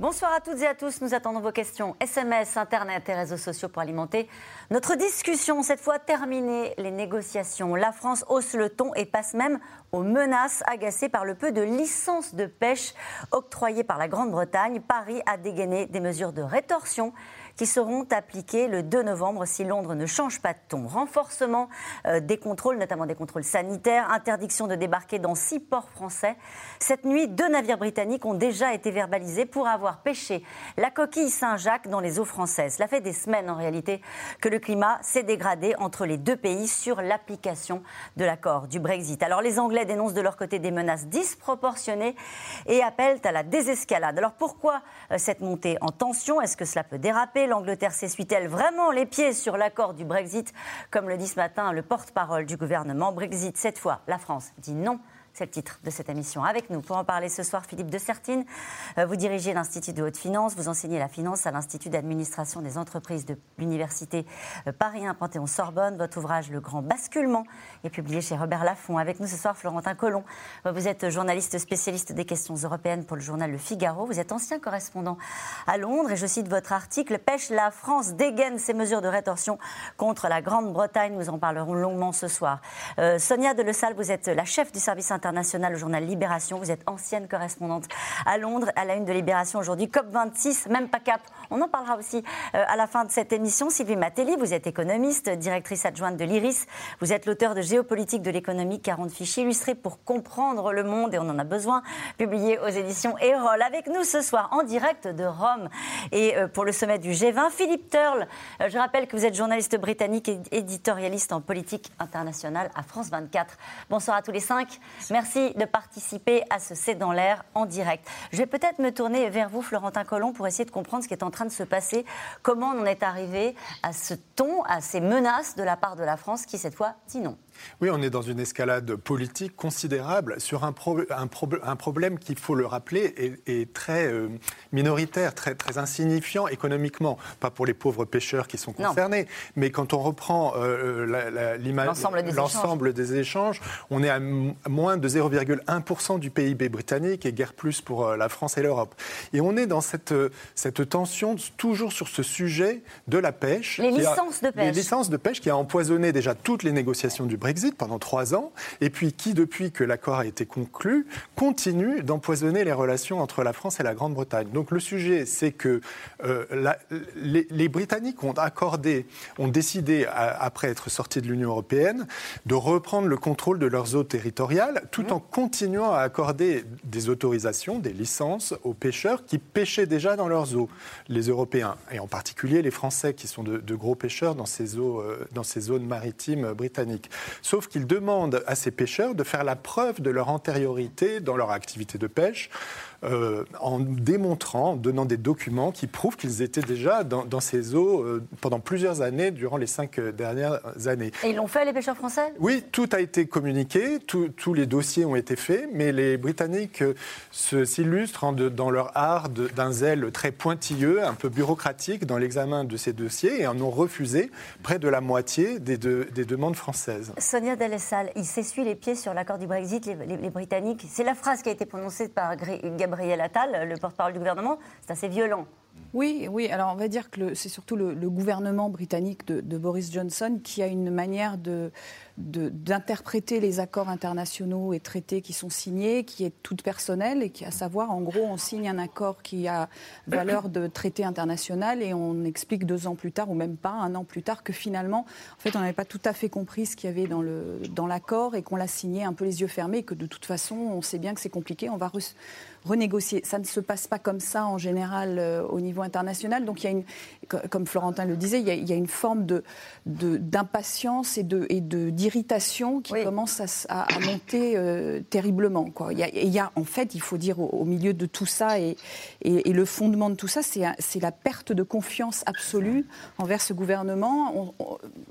Bonsoir à toutes et à tous. Nous attendons vos questions SMS, Internet et réseaux sociaux pour alimenter notre discussion. Cette fois terminée les négociations. La France hausse le ton et passe même aux menaces agacées par le peu de licences de pêche octroyées par la Grande-Bretagne. Paris a dégainé des mesures de rétorsion qui seront appliquées le 2 novembre si Londres ne change pas de ton. Renforcement euh, des contrôles, notamment des contrôles sanitaires, interdiction de débarquer dans six ports français. Cette nuit, deux navires britanniques ont déjà été verbalisés pour avoir pêché la coquille Saint-Jacques dans les eaux françaises. Cela fait des semaines en réalité que le climat s'est dégradé entre les deux pays sur l'application de l'accord du Brexit. Alors les Anglais dénoncent de leur côté des menaces disproportionnées et appellent à la désescalade. Alors pourquoi euh, cette montée en tension? Est-ce que cela peut déraper? l'Angleterre s'essuie-t-elle vraiment les pieds sur l'accord du Brexit. Comme le dit ce matin le porte-parole du gouvernement, Brexit, cette fois, la France dit non c'est le titre de cette émission. Avec nous, pour en parler ce soir, Philippe de Sertine. Euh, vous dirigez l'Institut de haute finance, vous enseignez la finance à l'Institut d'administration des entreprises de l'Université euh, Paris 1 Panthéon-Sorbonne. Votre ouvrage Le Grand Basculement est publié chez Robert Laffont. Avec nous ce soir, Florentin Collomb. Euh, vous êtes journaliste spécialiste des questions européennes pour le journal Le Figaro. Vous êtes ancien correspondant à Londres et je cite votre article Pêche, la France dégaine ses mesures de rétorsion contre la Grande-Bretagne. Nous en parlerons longuement ce soir. Sonia de Le Salle, vous êtes la chef du service international journal Libération. Vous êtes ancienne correspondante à Londres, à la une de Libération aujourd'hui. COP26, même pas cap. On en parlera aussi euh, à la fin de cette émission. Sylvie Matelli, vous êtes économiste, directrice adjointe de l'IRIS. Vous êtes l'auteur de Géopolitique de l'économie, 40 fichiers illustrés pour comprendre le monde et on en a besoin, publié aux éditions Erol. Avec nous ce soir en direct de Rome et euh, pour le sommet du G20, Philippe Turle. Euh, je rappelle que vous êtes journaliste britannique et éditorialiste en politique internationale à France 24. Bonsoir à tous les cinq. Merci de participer à ce C'est dans l'air en direct. Je vais peut-être me tourner vers vous, Florentin Collomb, pour essayer de comprendre ce qui est en train de se passer. Comment on est arrivé à ce ton, à ces menaces de la part de la France qui, cette fois, dit non? Oui, on est dans une escalade politique considérable sur un, un, un problème qui, il faut le rappeler, est, très euh, minoritaire, très, très insignifiant économiquement. Pas pour les pauvres pêcheurs qui sont concernés, mais quand on reprend euh, l'ensemble des, des, échanges, on est à moins de 0,1% du PIB britannique et guère plus pour euh, la France et l'Europe. Et on est dans cette, cette tension toujours sur ce sujet de la pêche. Les licences de pêche. Les licences de pêche qui a empoisonné déjà toutes les négociations du Brexit Brexit pendant trois ans, et puis qui, depuis que l'accord a été conclu, continue d'empoisonner les relations entre la France et la Grande-Bretagne. Donc le sujet, c'est que euh, les, Britanniques ont accordé, ont décidé, après être sortis de l'Union européenne, de reprendre le contrôle de leurs eaux territoriales, tout en continuant à accorder des autorisations, des licences aux pêcheurs qui pêchaient déjà dans leurs eaux, les Européens, et en particulier les Français, qui sont de, gros pêcheurs dans ces eaux, euh, dans ces zones maritimes britanniques. Sauf qu'ils demandent à ces pêcheurs de faire la preuve de leur antériorité dans leur activité de pêche euh, en démontrant, en donnant des documents qui prouvent qu'ils étaient déjà dans, ces eaux euh, pendant plusieurs années, durant les cinq euh, dernières années. Et ils l'ont fait, les pêcheurs français? Oui, tout a été communiqué, tous les dossiers ont été faits, mais les Britanniques s'illustrent dans leur art d'un zèle très pointilleux, un peu bureaucratique dans l'examen de ces dossiers et en ont refusé près de la moitié des, des demandes françaises. Sonia Delessal, ils s'essuient les pieds sur l'accord du Brexit, les, les Britanniques. C'est la phrase qui a été prononcée par Gabriel Gabriel Attal, le porte-parole du gouvernement, c'est assez violent. Oui, oui. Alors on va dire que c'est surtout le, gouvernement britannique de, Boris Johnson qui a une manière de, d'interpréter les accords internationaux et traités qui sont signés, qui est toute personnelle et qui, à savoir, en gros, on signe un accord qui a valeur de traité international et on explique deux ans plus tard, ou même pas, un an plus tard, que finalement, en fait, on n'avait pas tout à fait compris ce qu'il y avait dans, le, dans l'accord et qu'on l'a signé un peu les yeux fermés et que de toute façon, on sait bien que c'est compliqué, on va renégocier. Ça ne se passe pas comme ça en général euh, au niveau international. Donc il y a une, comme Florentin le disait, il y a, une forme de, d'impatience et de, et de d'irritation qui commence à, monter euh, terriblement. Quoi. Il, y a, en fait, il faut dire, au, milieu de tout ça, et, et, le fondement de tout ça, c'est la perte de confiance absolue envers ce gouvernement.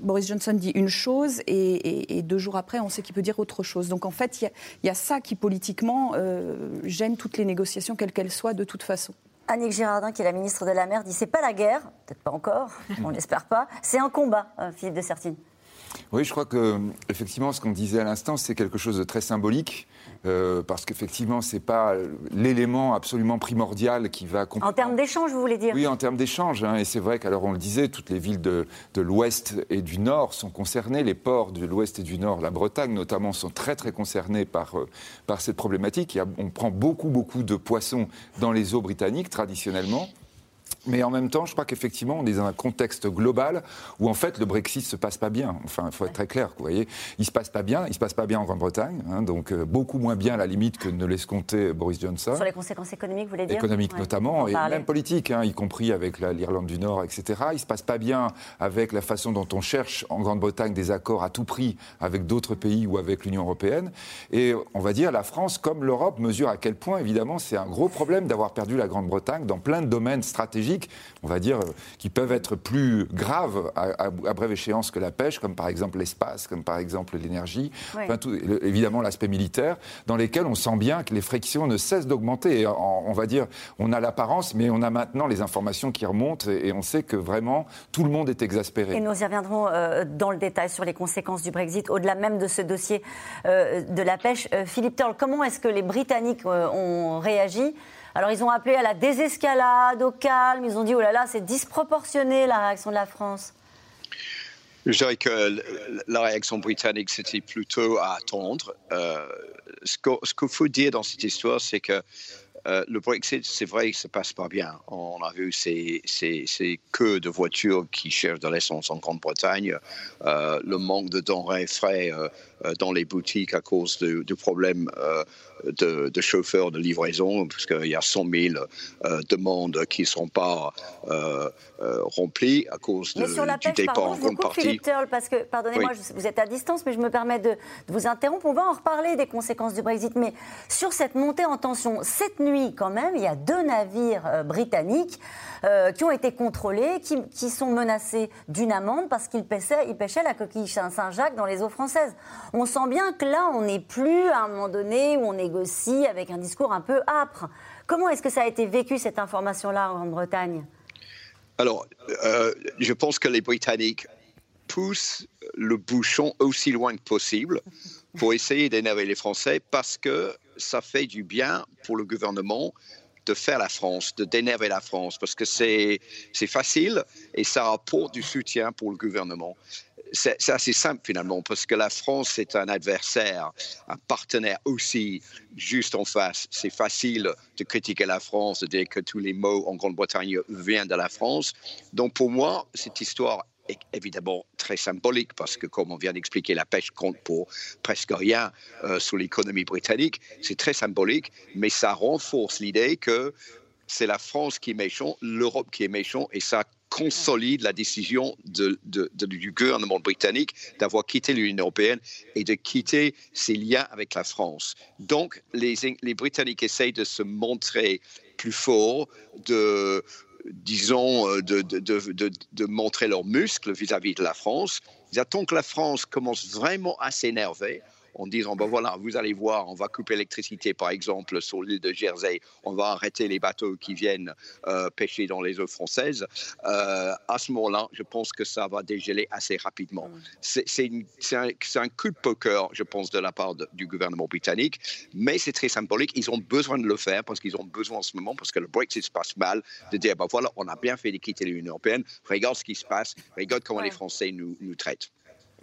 Boris Johnson dit une chose, et, deux jours après, on sait qu'il peut dire autre chose. Donc en fait, il y a, ça qui, politiquement, euh, gêne toutes les négociations, quelles qu'elles soient, de toute façon. Annick Girardin, qui est la ministre de la Mer, dit c'est pas la guerre, peut-être pas encore, on l'espère pas, c'est un combat, euh, Philippe de Sertine. Oui, je crois que effectivement, ce qu'on disait à l'instant, c'est quelque chose de très symbolique. Euh, parce qu'effectivement, ce n'est pas l'élément absolument primordial qui va... En termes d'échange, vous voulez dire? Oui, en termes d'échange. Hein, et c'est vrai qu'alors on le disait, toutes les villes de, de l'Ouest et du Nord sont concernées. Les ports de l'Ouest et du Nord, la Bretagne notamment, sont très très concernés par, euh, par cette problématique. on prend beaucoup beaucoup de poissons dans les eaux britanniques traditionnellement. Mais en même temps, je crois qu'effectivement, on est dans un contexte global où en fait le Brexit se passe pas bien. Enfin, il faut être très clair. Vous voyez, il se passe pas bien. Il se passe pas bien en Grande-Bretagne, hein, donc euh, beaucoup moins bien à la limite que ne compter Boris Johnson. Sur les conséquences économiques, vous voulez dire? Économiques notamment, et même politiques, hein, y compris avec l'Irlande du Nord, etc. Il se passe pas bien avec la façon dont on cherche en Grande-Bretagne des accords à tout prix avec d'autres pays ou avec l'Union européenne. Et on va dire la France, comme l'Europe, mesure à quel point évidemment c'est un gros problème d'avoir perdu la Grande-Bretagne dans plein de domaines stratégiques on va dire, qui peuvent être plus graves à, brève échéance que la pêche, comme par exemple l'espace, comme par exemple l'énergie, évidemment l'aspect militaire, dans lesquels on sent bien que les frictions ne cessent d'augmenter. On va dire, on a l'apparence, mais on a maintenant les informations qui remontent et on sait que vraiment tout le monde est exaspéré. Et nous y reviendrons euh, dans le détail sur les conséquences du Brexit, au-delà même de ce dossier euh, de la pêche. Euh, Philippe Turl, comment est-ce que les Britanniques ont réagi alors ils ont appelé à la désescalade, au calme, ils ont dit oh là là, c'est disproportionné la réaction de la France. Je dirais que la réaction britannique, c'était plutôt à attendre. Euh, ce qu'il faut dire dans cette histoire, c'est que euh, le Brexit, c'est vrai que ça passe pas bien. On a vu ces, queues de voitures qui cherchent de l'essence en Grande-Bretagne, euh, le manque de denrées frais dans les boutiques à cause du problème de, chauffeurs de livraison, puisqu'il y a 100 000 euh, demandes qui ne sont pas euh, euh, remplies à cause de, du départ en grande partie. parce que, pardonnez-moi, vous êtes à distance, mais je me permets de, vous interrompre. On va en reparler des conséquences du Brexit, mais sur cette montée en tension, cette nuit quand même, il y a deux navires britanniques qui ont été contrôlés, qui, sont menacés d'une amende parce qu'ils pêchaient, ils pêchaient la coquille Saint-Jacques dans les eaux françaises. On sent bien que là, on n'est plus à un moment donné où on est négocie avec un discours un peu âpre. Comment est-ce que ça a été vécu, cette information-là, en Grande-Bretagne? Alors, euh, je pense que les Britanniques poussent le bouchon aussi loin que possible pour essayer d'énerver les Français parce que ça fait du bien pour le gouvernement de faire la France, de d'énerver la France, parce que c'est facile et ça rapporte du soutien pour le gouvernement c'est assez simple finalement, parce que la France est un adversaire, un partenaire aussi juste en face. C'est facile de critiquer la France, de dire que tous les mots en Grande-Bretagne viennent de la France. Donc pour moi, cette histoire est évidemment très symbolique, parce que comme on vient d'expliquer, la pêche compte pour presque rien euh, sur l'économie britannique. C'est très symbolique, mais ça renforce l'idée que c'est la France qui est méchant, l'Europe qui est méchant, et ça consolide la décision du gouvernement britannique d'avoir quitté l'Union européenne et de quitter ses liens avec la France. Donc, les, Britanniques essayent de se montrer plus forts, de, disons, de, montrer leurs muscles vis-à-vis -vis de la France. Ils attendent que la France commence vraiment à s'énerver en disant, ben voilà, vous allez voir, on va couper l'électricité, par exemple, sur l'île de Jersey, on va arrêter les bateaux qui viennent euh, pêcher dans les eaux françaises, euh, à ce moment-là, je pense que ça va dégeler assez rapidement. C'est un, un, coup de poker, je pense, de la part du gouvernement britannique, mais c'est très symbolique. Ils ont besoin de le faire parce qu'ils ont besoin en ce moment, parce que le Brexit se passe mal, de dire, ben voilà, on a bien fait de quitter l'Union européenne, regarde ce qui se passe, regarde comment les Français nous, nous traitent.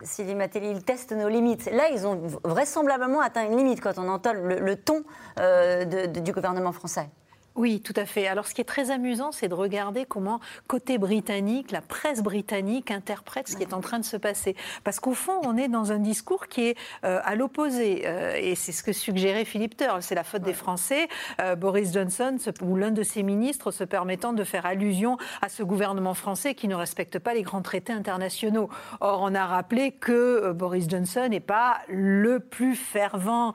Sylvie Matéli, ils testent nos limites. Là, ils ont vraisemblablement atteint une limite quand on entend le, ton euh, du gouvernement français. Oui, tout à fait. Alors ce qui est très amusant, c'est de regarder comment, côté britannique, la presse britannique interprète ce qui est en train de se passer. Parce qu'au fond, on est dans un discours qui est euh, à l'opposé. Euh, et c'est ce que suggérait Philippe Turle. C'est la faute des Français. Euh, Boris Johnson, ou l'un de ses ministres, se permettant de faire allusion à ce gouvernement français qui ne respecte pas les grands traités internationaux. Or, on a rappelé que Boris Johnson n'est pas le plus fervent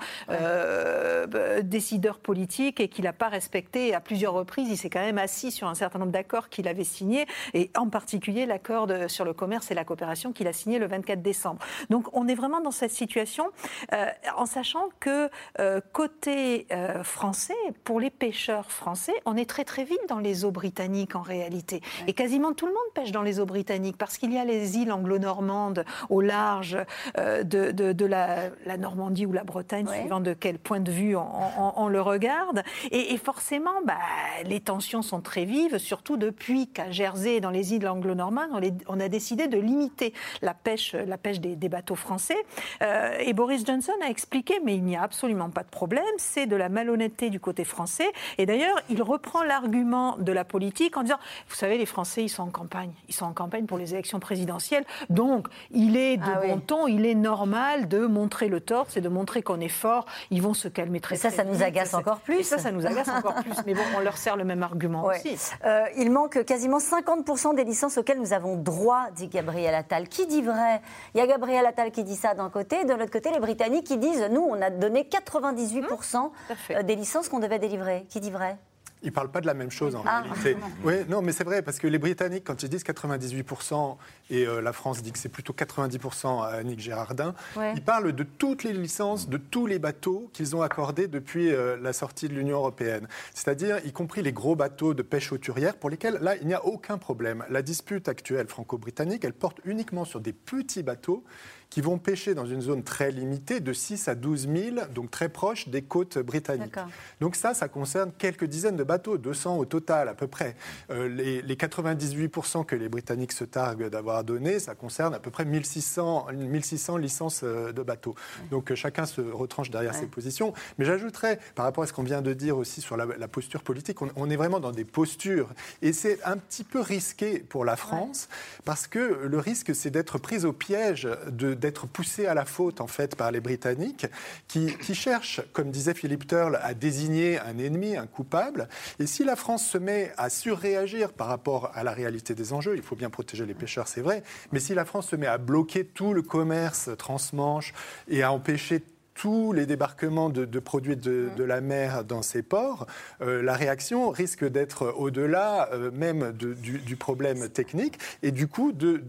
décideur politique et qu'il n'a pas respecté à plusieurs reprises, il s'est quand même assis sur un certain nombre d'accords qu'il avait signés, et en particulier l'accord sur le commerce et la coopération qu'il a signé le 24 décembre. Donc on est vraiment dans cette situation, euh, en sachant que euh, côté euh, français, pour les pêcheurs français, on est très très vite dans les eaux britanniques en réalité. Et quasiment tout le monde pêche dans les eaux britanniques, parce qu'il y a les îles anglo-normandes au large de, de, la, Normandie ou la Bretagne, suivant de quel point de vue on, le regarde. Et, et forcément, bah, les tensions sont très vives, surtout depuis qu'à Jersey, dans les îles anglo-normandes, on, a décidé de limiter la pêche, la pêche des, bateaux français. Euh, et Boris Johnson a expliqué, mais il n'y a absolument pas de problème, c'est de la malhonnêteté du côté français. Et d'ailleurs, il reprend l'argument de la politique en disant, vous savez, les Français, ils sont en campagne. Ils sont en campagne pour les élections présidentielles. Donc, il est de ah bon ton, il est normal de montrer le tort, c'est de montrer qu'on est fort. Ils vont se calmer très, vite. ça, ça nous agace encore plus. Et ça, ça nous agace encore plus. Mais bon, on leur sert le même argument aussi. Euh, il manque quasiment 50% des licences auxquelles nous avons droit, dit Gabriel Attal. Qui dit vrai? Il y a Gabriel Attal qui dit ça d'un côté, et de l'autre côté, les Britanniques qui disent nous, on a donné 98% mmh, des licences qu'on devait délivrer. Qui dit vrai? Ils ne parlent pas de la même chose en ah. réalité. Oui, non, mais c'est vrai, parce que les Britanniques, quand ils disent 98%, et euh, la France dit que c'est plutôt 90% à Annick Gérardin, ils parlent de toutes les licences, de tous les bateaux qu'ils ont accordés depuis euh, la sortie de l'Union européenne. C'est-à-dire, y compris les gros bateaux de pêche hauturière, pour lesquels, là, il n'y a aucun problème. La dispute actuelle franco-britannique, elle porte uniquement sur des petits bateaux qui vont pêcher dans une zone très limitée de 6 à 12 000, donc très proche des côtes britanniques. Donc ça, ça concerne quelques dizaines de bateaux, 200 au total à peu près. Euh, les, les 98% que les Britanniques se targuent d'avoir donné, ça concerne à peu près 1600, 1600 licences euh, de bateaux. Donc euh, chacun se retranche derrière ses positions. Mais j'ajouterais, par rapport à ce qu'on vient de dire aussi sur la, posture politique, on, est vraiment dans des postures. Et c'est un petit peu risqué pour la France, parce que le risque, c'est d'être prise au piège de d'être poussé à la faute en fait par les Britanniques, qui, cherchent, comme disait Philippe Turle, à désigner un ennemi, un coupable. Et si la France se met à surréagir par rapport à la réalité des enjeux, il faut bien protéger les pêcheurs, c'est vrai, mais si la France se met à bloquer tout le commerce transmanche et à empêcher tous les débarquements de, produits de, la mer dans ces ports, euh, la réaction risque d'être au-delà euh, même du, problème technique et du coup de,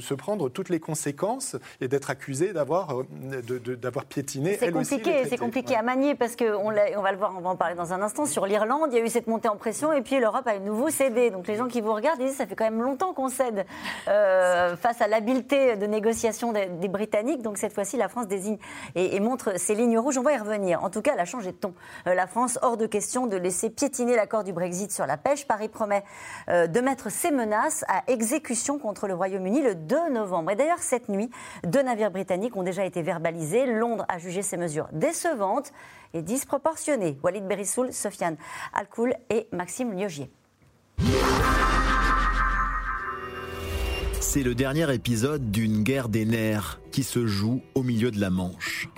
se prendre toutes les conséquences et d'être accusé d'avoir euh, d'avoir piétiné. C'est compliqué, c'est compliqué à manier parce qu'on on va le voir, on va en parler dans un instant. Sur l'Irlande, il y a eu cette montée en pression et puis l'Europe a de nouveau cédé. Donc les gens qui vous regardent disent ça fait quand même longtemps qu'on cède face à l'habileté de négociation des, Britanniques. Donc cette fois-ci, la France désigne et montre ces lignes rouges. On va y revenir. En tout cas, elle a changé de ton. Euh, la France, hors de question de laisser piétiner l'accord du Brexit sur la pêche. Paris promet euh, de mettre ses menaces à exécution contre le Royaume-Uni le 2 novembre. Et d'ailleurs, cette nuit, deux navires britanniques ont déjà été verbalisés. Londres a jugé ces mesures décevantes et disproportionnées. Walid Berissoul, Sofiane Alkoul et Maxime Liogier. C'est le dernier épisode d'une guerre des nerfs qui se joue au milieu de la Manche.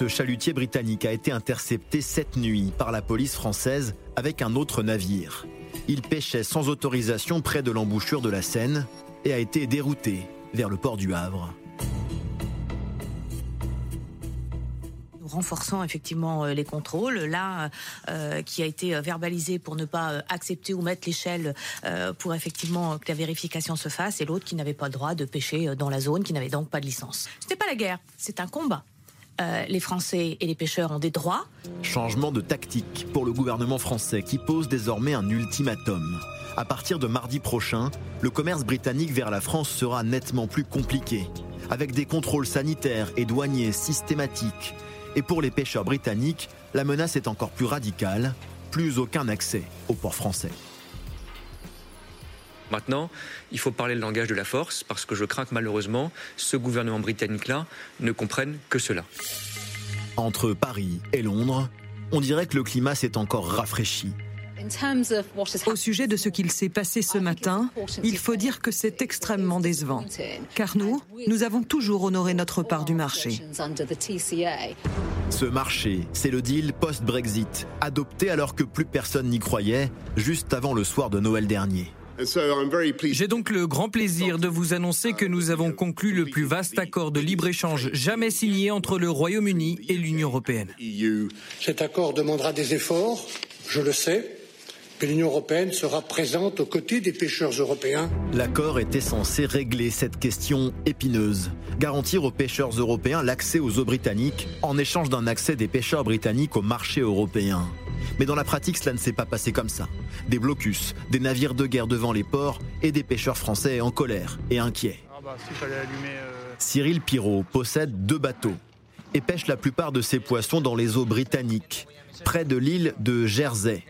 Ce chalutier britannique a été intercepté cette nuit par la police française avec un autre navire. Il pêchait sans autorisation près de l'embouchure de la Seine et a été dérouté vers le port du Havre. renforçant effectivement euh, les contrôles. Là, euh, qui a été euh, verbalisé pour ne pas accepter ou mettre l'échelle pour effectivement que la vérification se fasse, et l'autre qui n'avait pas le droit de pêcher dans la zone, qui n'avait donc pas de licence. Ce n'est pas la guerre, c'est un combat. Les Français et les pêcheurs ont des droits. Changement de tactique pour le gouvernement français qui pose désormais un ultimatum. À partir de mardi prochain, le commerce britannique vers la France sera nettement plus compliqué, avec des contrôles sanitaires et douaniers systématiques, et pour les pêcheurs britanniques, la menace est encore plus radicale, plus aucun accès au port français. Maintenant, il faut parler le langage de la force, parce que je crains que malheureusement, ce gouvernement britannique-là ne comprenne que cela. Entre Paris et Londres, on dirait que le climat s'est encore rafraîchi. Au sujet de ce qu'il s'est passé ce matin, il faut dire que c'est extrêmement décevant. Car nous, nous avons toujours honoré notre part du marché. Ce marché, c'est le deal post-Brexit, adopté alors que plus personne n'y croyait, juste avant le soir de Noël dernier. J'ai donc le grand plaisir de vous annoncer que nous avons conclu le plus vaste accord de libre-échange jamais signé entre le Royaume-Uni et l'Union européenne. Cet accord demandera des efforts, je le sais, mais l'Union européenne sera présente aux côtés des pêcheurs européens. L'accord était censé régler cette question épineuse, garantir aux pêcheurs européens l'accès aux eaux britanniques en échange d'un accès des pêcheurs britanniques au marché européen. Mais dans la pratique, cela ne s'est pas passé comme ça. Des blocus, des navires de guerre devant les ports et des pêcheurs français en colère et inquiets. Ah bah, euh, Cyril Pirot possède deux bateaux et pêche la plupart de ses poissons dans les eaux britanniques, près de l'île de Jersey,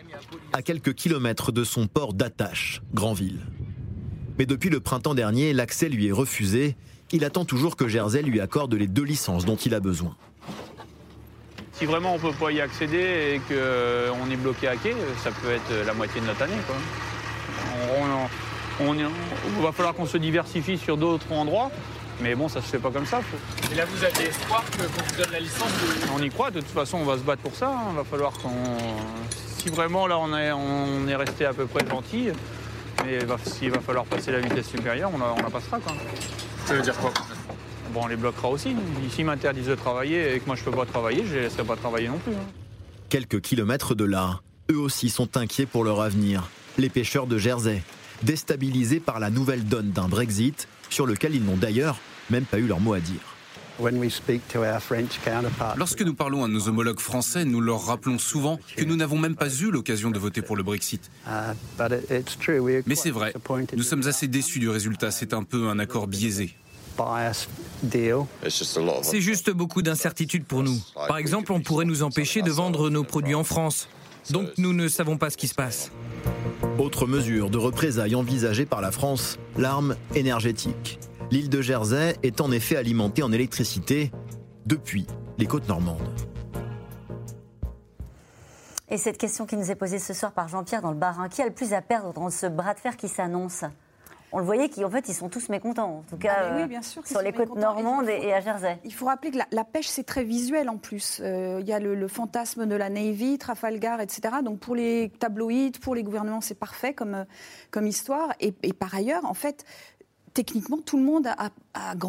à quelques kilomètres de son port d'attache, Granville. Mais depuis le printemps dernier, l'accès lui est refusé. Il attend toujours que Jersey lui accorde les deux licences dont il a besoin. Si vraiment on ne peut pas y accéder et qu'on euh, est bloqué à quai, ça peut être la moitié de notre année. On, va falloir qu'on se diversifie sur d'autres endroits. Mais bon, ça se fait pas comme ça. Et là, vous avez espoir qu'on vous donne la licence On y croit, de toute façon, on va se battre pour ça. Il hein. va falloir qu'on. Si vraiment là, on est, on est resté à peu près gentil, mais s'il va falloir passer la vitesse supérieure, on la, passera. Quoi. Ça veut dire quoi Bon, on les bloquera aussi. S'ils m'interdisent de travailler et que moi je peux pas travailler, je les laisserai pas travailler non plus. Hein. Quelques kilomètres de là, eux aussi sont inquiets pour leur avenir. Les pêcheurs de Jersey, déstabilisés par la nouvelle donne d'un Brexit, sur lequel ils n'ont d'ailleurs même pas eu leur mot à dire. Lorsque nous parlons à nos homologues français, nous leur rappelons souvent que nous n'avons même pas eu l'occasion de voter pour le Brexit. Uh, Mais c'est vrai, nous sommes assez déçus du résultat, c'est un peu un accord biaisé. C'est juste beaucoup d'incertitudes pour nous. Par exemple, on pourrait nous empêcher de vendre nos produits en France. Donc nous ne savons pas ce qui se passe. Autre mesure de représailles envisagée par la France, l'arme énergétique. L'île de Jersey est en effet alimentée en électricité depuis les côtes normandes. Et cette question qui nous est posée ce soir par Jean-Pierre dans le Barin, qui a le plus à perdre dans ce bras de fer qui s'annonce? On le voyait qu'en fait, ils sont tous mécontents, en tout cas ah, euh, sur les côtes normandes et, à Jersey. Il faut rappeler que la, pêche, c'est très visuel en plus. Euh, il y a le, fantasme de la Navy, Trafalgar, etc. Donc pour les tabloïds, pour les gouvernements, c'est parfait comme, euh, comme histoire. Et, et, par ailleurs, en fait, techniquement, tout le monde a,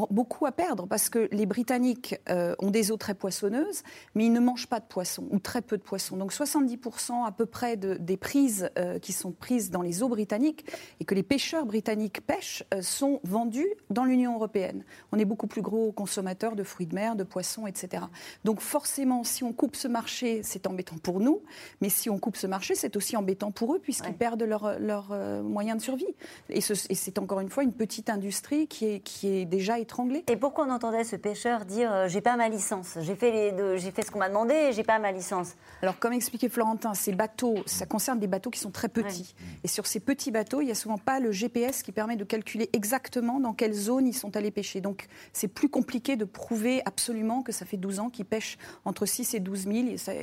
beaucoup à perdre parce que les Britanniques euh, ont des eaux très poissonneuses, mais ils ne mangent pas de poissons ou très peu de poissons. Donc 70% à peu près des prises euh, qui sont prises dans les eaux britanniques et que les pêcheurs britanniques pêchent euh, sont vendus dans l'Union européenne. On est beaucoup plus gros consommateurs de fruits de mer, de poissons, etc. Donc forcément, si on coupe ce marché, c'est embêtant pour nous, mais si on coupe ce marché, c'est aussi embêtant pour eux puisqu'ils perdent leurs leur, moyens de survie. Et c'est encore une fois une petite industrie qui est, qui est déjà étranglée. Et pourquoi on entendait ce pêcheur dire euh, j'ai pas ma licence, j'ai fait, j'ai fait ce qu'on m'a demandé et j'ai pas ma licence Alors comme expliquait Florentin, ces bateaux, ça concerne des bateaux qui sont très petits. Et sur ces petits bateaux, il n'y a souvent pas le GPS qui permet de calculer exactement dans quelle zone ils sont allés pêcher. Donc c'est plus compliqué de prouver absolument que ça fait 12 ans qu'ils pêchent entre 6 et 12 000.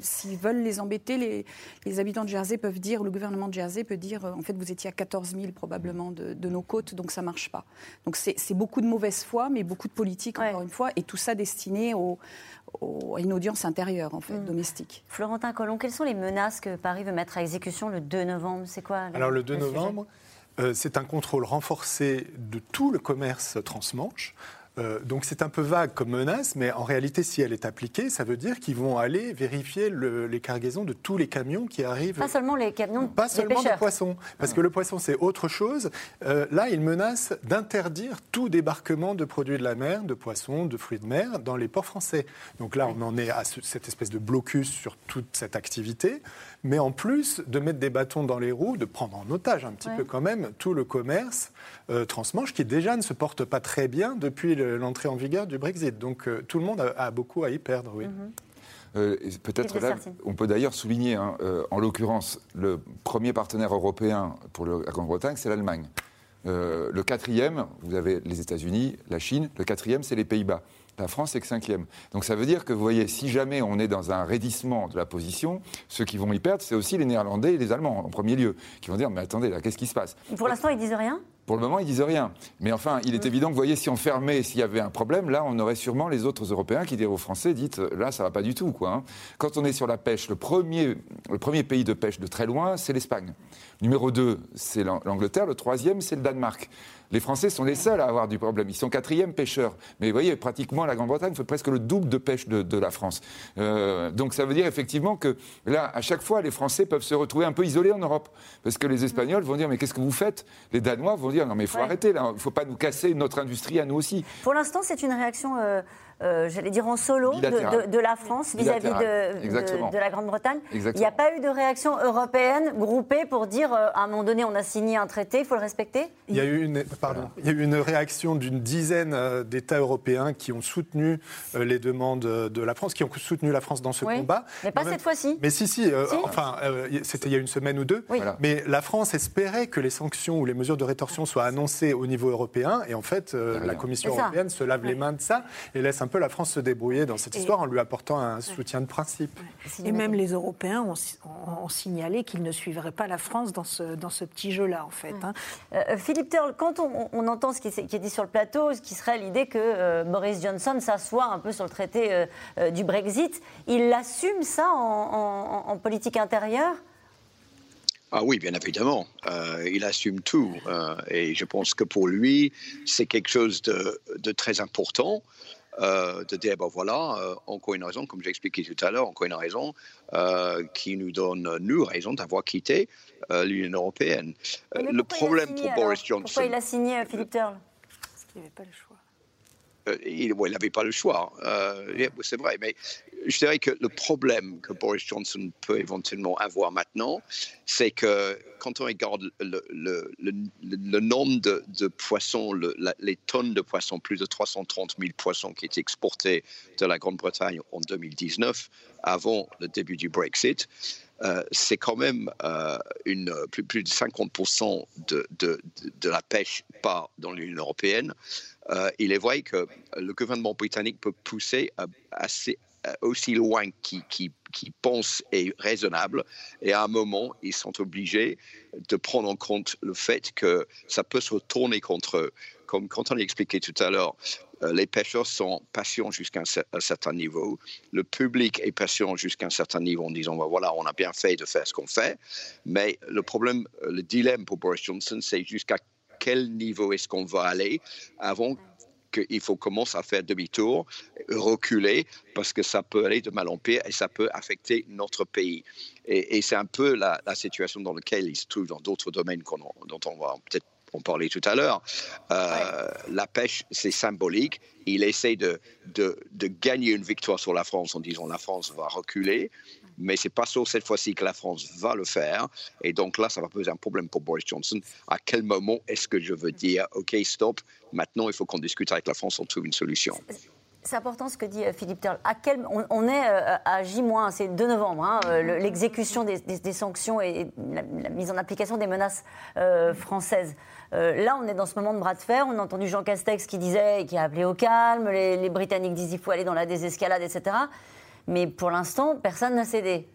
S'ils veulent les embêter, les, les, habitants de Jersey peuvent dire, le gouvernement de Jersey peut dire, euh, en fait vous étiez à 14 000 probablement de, de nos côtes, donc ça marche pas. Donc c'est beaucoup de mauvaise foi, mais beaucoup de politique, encore une fois, et tout ça destiné à une audience intérieure, en fait, mm. domestique. Florentin Collomb, quelles sont les menaces que Paris veut mettre à exécution le 2 novembre? C'est quoi Alors le 2 novembre, euh, c'est un contrôle renforcé de tout le commerce transmanche. Euh, donc c'est un peu vague comme menace, mais en réalité, si elle est appliquée, ça veut dire qu'ils vont aller vérifier les cargaisons de tous les camions qui arrivent. Pas seulement les camions, pas seulement des poissons, parce que le poisson c'est autre chose. Euh, là, ils menacent d'interdire tout débarquement de produits de la mer, de poissons, de fruits de mer dans les ports français. Donc là, on en est à cette espèce de blocus sur toute cette activité mais en plus de mettre des bâtons dans les roues, de prendre en otage un petit peu quand même tout le commerce euh, transmanche qui déjà ne se porte pas très bien depuis l'entrée en vigueur du Brexit. Donc euh, tout le monde a, beaucoup à y perdre, oui. Mhm. Euh, peut-être là, on peut d'ailleurs souligner, hein, en l'occurrence, le premier partenaire européen pour la Grande-Bretagne, c'est l'Allemagne. le quatrième, vous avez les États-Unis, la Chine. Le quatrième, c'est les Pays-Bas. La France est que cinquième. Donc ça veut dire que, vous voyez, si jamais on est dans un raidissement de la position, ceux qui vont y perdre, c'est aussi les Néerlandais et les Allemands, en premier lieu, qui vont dire, mais attendez, là, qu'est-ce qui se passe? Pour l'instant, ils disent rien? Pour le moment, ils disent rien. Mais enfin, il est mm. évident que, vous voyez, si on fermait, s'il y avait un problème, là, on aurait sûrement les autres Européens qui diraient aux Français, dites, là, ça va pas du tout, quoi. Hein. Quand on est sur la pêche, le premier, le premier pays de pêche de très loin, c'est l'Espagne. Numéro 2, c'est l'Angleterre. Le troisième, c'est le Danemark. Les Français sont les seuls à avoir du problème. Ils sont quatrième pêcheurs. Mais vous voyez, pratiquement, la Grande-Bretagne fait presque le double de pêche de, la France. Euh, donc ça veut dire effectivement que là, à chaque fois, les Français peuvent se retrouver un peu isolés en Europe. Parce que les Espagnols vont dire, mais qu'est-ce que vous faites? Les Danois vont dire, non mais il faut arrêter là, il ne faut pas nous casser notre industrie à nous aussi. Pour l'instant, c'est une réaction... Euh, euh, j'allais dire en solo, de, la France vis-à-vis de, la Grande-Bretagne. Il n'y a pas eu de réaction européenne groupée pour dire euh, à un moment donné, on a signé un traité, il faut le respecter? Il y a eu une, pardon, il y a eu une réaction d'une dizaine euh, d'États européens qui ont soutenu les demandes de la France, qui ont soutenu la France dans ce combat. Mais pas cette fois-ci. Mais si, si. Enfin, c'était il y a une semaine ou deux. Mais la France espérait que les sanctions ou les mesures de rétorsion soient annoncées au niveau européen. Et en fait, la Commission européenne se lave les mains de ça et laisse un peu la France se débrouiller dans cette histoire en lui apportant un soutien de principe. Et même les Européens ont, signalé qu'ils ne suivraient pas la France dans ce, dans ce petit jeu-là, en fait. Hein. Euh, euh, Philippe Turl, quand on, entend ce qui, est, dit sur le plateau, ce qui serait l'idée que euh, Boris Johnson s'assoit un peu sur le traité du Brexit, il assume ça en, politique intérieure? Ah oui, bien évidemment. il assume tout. et je pense que pour lui, c'est quelque chose de, de très important. Euh, de dire, ben voilà, euh, encore une raison, comme j'ai expliqué tout à l'heure, encore une raison euh, qui nous donne, nous, raison d'avoir quitté l'Union européenne. le problème pour Boris Johnson... Pourquoi il a signé, Philippe Turle Parce qu'il n'avait pas le choix. il n'avait pas le choix, c'est vrai, mais je dirais que le problème que Boris Johnson peut éventuellement avoir maintenant, c'est que quand on regarde le, nombre de, poissons, les tonnes de poissons, plus de 330 000 poissons qui étaient exportés de la Grande-Bretagne en 2019, avant le début du Brexit, euh, c'est quand même euh, plus, de 50% de, la pêche pas dans l'Union européenne. Euh, il est vrai que le gouvernement britannique peut pousser assez, aussi loin qu'ils qui, qui pensent est raisonnable. Et à un moment, ils sont obligés de prendre en compte le fait que ça peut se retourner contre eux. Comme quand on a expliqué tout à l'heure, euh, les pêcheurs sont patients jusqu'à un, certain niveau. Le public est patient jusqu'à un certain niveau en disant bah, voilà, on a bien fait de faire ce qu'on fait. Mais le problème, euh, le dilemme pour Boris Johnson, c'est jusqu'à quel niveau est-ce qu'on va aller avant qu'il faut commencer à faire demi-tour, reculer, parce que ça peut aller de mal en pire et ça peut affecter notre pays. Et, c'est un peu la, situation dans laquelle il se trouve dans d'autres domaines dont on va peut-être en parler tout à l'heure. Euh, la pêche, c'est symbolique. Il essaie de, de, de, gagner une victoire sur la France en disant la France va reculer mais c'est pas sûr cette fois-ci que la France va le faire. Et donc là, ça va poser un problème pour Boris Johnson. À quel moment est-ce que je veux dire, OK, stop, maintenant il faut qu'on discute avec la France, on trouve une solution c'est important ce que dit euh, Philippe Turl. À quel, on, est euh, à J-, c'est 2 novembre, hein, euh, l'exécution des, sanctions et la, mise en application des menaces françaises. là, on est dans ce moment de bras de fer. On a entendu Jean Castex qui disait, qui a appelé au calme, les Britanniques disent qu'il faut aller dans la désescalade, etc. Mais pour l'instant, personne n'a cédé.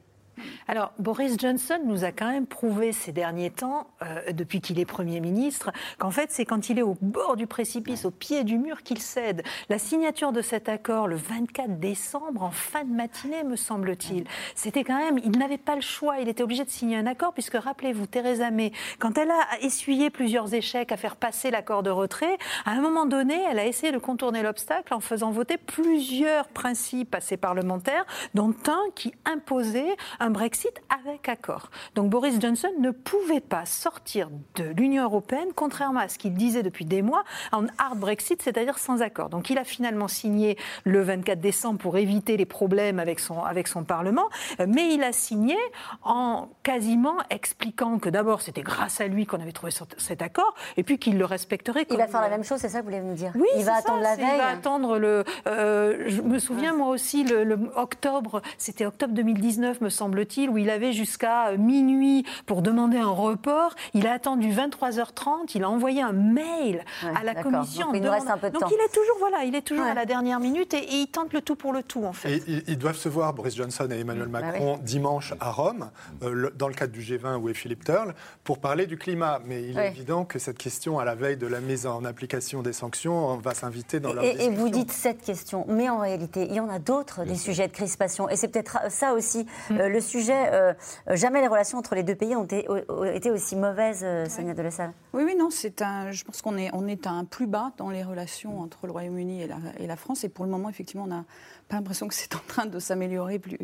Alors, Boris Johnson nous a quand même prouvé ces derniers temps, euh, depuis qu'il est Premier ministre, qu'en fait, c'est quand il est au bord du précipice, au pied du mur, qu'il cède. La signature de cet accord, le 24 décembre, en fin de matinée, me semble-t-il, c'était quand même, il n'avait pas le choix, il était obligé de signer un accord, puisque rappelez-vous, Theresa May, quand elle a essuyé plusieurs échecs à faire passer l'accord de retrait, à un moment donné, elle a essayé de contourner l'obstacle en faisant voter plusieurs principes à ses parlementaires, dont un qui imposait un Brexit avec accord. Donc Boris Johnson ne pouvait pas sortir de l'Union européenne, contrairement à ce qu'il disait depuis des mois, en hard Brexit, c'est-à-dire sans accord. Donc il a finalement signé le 24 décembre pour éviter les problèmes avec son, avec son Parlement, mais il a signé en quasiment expliquant que d'abord c'était grâce à lui qu'on avait trouvé cet accord, et puis qu'il le respecterait. Il va faire la même chose, c'est ça que vous voulez nous dire? Oui, il va attendre la veille. Il va attendre le. Euh, je me souviens moi aussi le, le octobre, c'était octobre 2019 me semble semble-t-il, où il avait jusqu'à minuit pour demander un report. Il a attendu 23h30, il a envoyé un mail à la commission. Donc, il, reste un peu de Donc il est toujours, voilà, il est toujours à la dernière minute et, il tente le tout pour le tout, en fait. Et, ils doivent se voir, Boris Johnson et Emmanuel Bah Macron, dimanche à Rome, euh, dans le cadre du G20 où est Philippe Turle, pour parler du climat. Mais il est évident que cette question, à la veille de la mise en application des sanctions, va s'inviter dans leur et, et vous dites cette question, mais en réalité, il y en a d'autres, des sujets de crispation. Et c'est peut-être ça aussi, Mm. euh, le sujet. euh, jamais les relations entre les deux pays ont été, ont été aussi mauvaises, euh, Sonia de La Salle. Oui, oui, non, c'est un. Je pense qu'on est, on est à un plus bas dans les relations entre le Royaume-Uni et la, et la France. Et pour le moment, effectivement, on n'a pas l'impression que c'est en train de s'améliorer plus.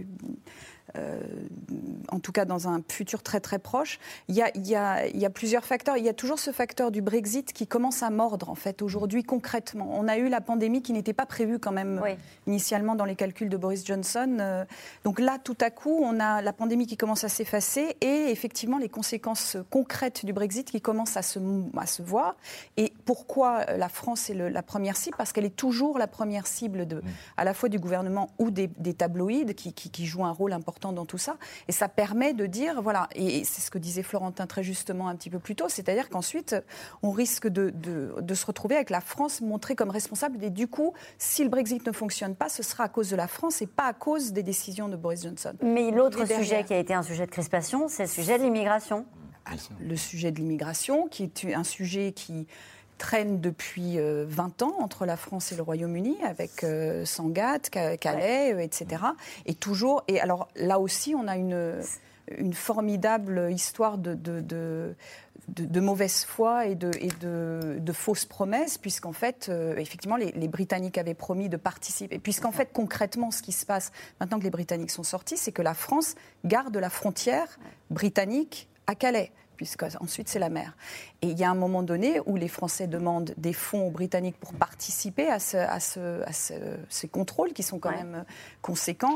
Euh, en tout cas dans un futur très très proche. Il y, a, il, y a, il y a plusieurs facteurs. Il y a toujours ce facteur du Brexit qui commence à mordre en fait aujourd'hui concrètement. On a eu la pandémie qui n'était pas prévue quand même Oui. initialement dans les calculs de Boris Johnson. Euh, Donc là, tout à coup, on a la pandémie qui commence à s'effacer et effectivement les conséquences concrètes du Brexit qui commencent à se, à se voir. Et pourquoi la France est le- la première cible? Parce qu'elle est toujours la première cible de, à la fois du gouvernement ou des, des tabloïds qui, qui- qui jouent un rôle important dans tout ça. Et ça permet de dire, voilà, et c'est ce que disait Florentin très justement un petit peu plus tôt, c'est-à-dire qu'ensuite, on risque de, de- de se retrouver avec la France montrée comme responsable. Et du coup, si le Brexit ne fonctionne pas, ce sera à cause de la France et pas à cause des décisions de Boris Johnson. Mais l'autre sujet qui a été un sujet de crispation, c'est le sujet de l'immigration. le sujet de l'immigration, qui est un sujet qui traîne depuis euh, 20 ans entre la France et le Royaume-Uni, avec euh, Sangatte, Ca- Calais, euh, etc. Et toujours, et alors là aussi, on a une, une formidable histoire de, de, de, de- de mauvaise foi et de, et de, de fausses promesses, puisqu'en fait, euh, effectivement, les, les Britanniques avaient promis de participer. Puisqu'en fait, concrètement, ce qui se passe maintenant que les Britanniques sont sortis, c'est que la France garde la frontière britannique à Calais puisque ensuite c'est la mer. Et il y a un moment donné où les Français demandent des fonds aux Britanniques pour participer à, ce- à ce- à ce- ces contrôles qui sont quand même conséquents.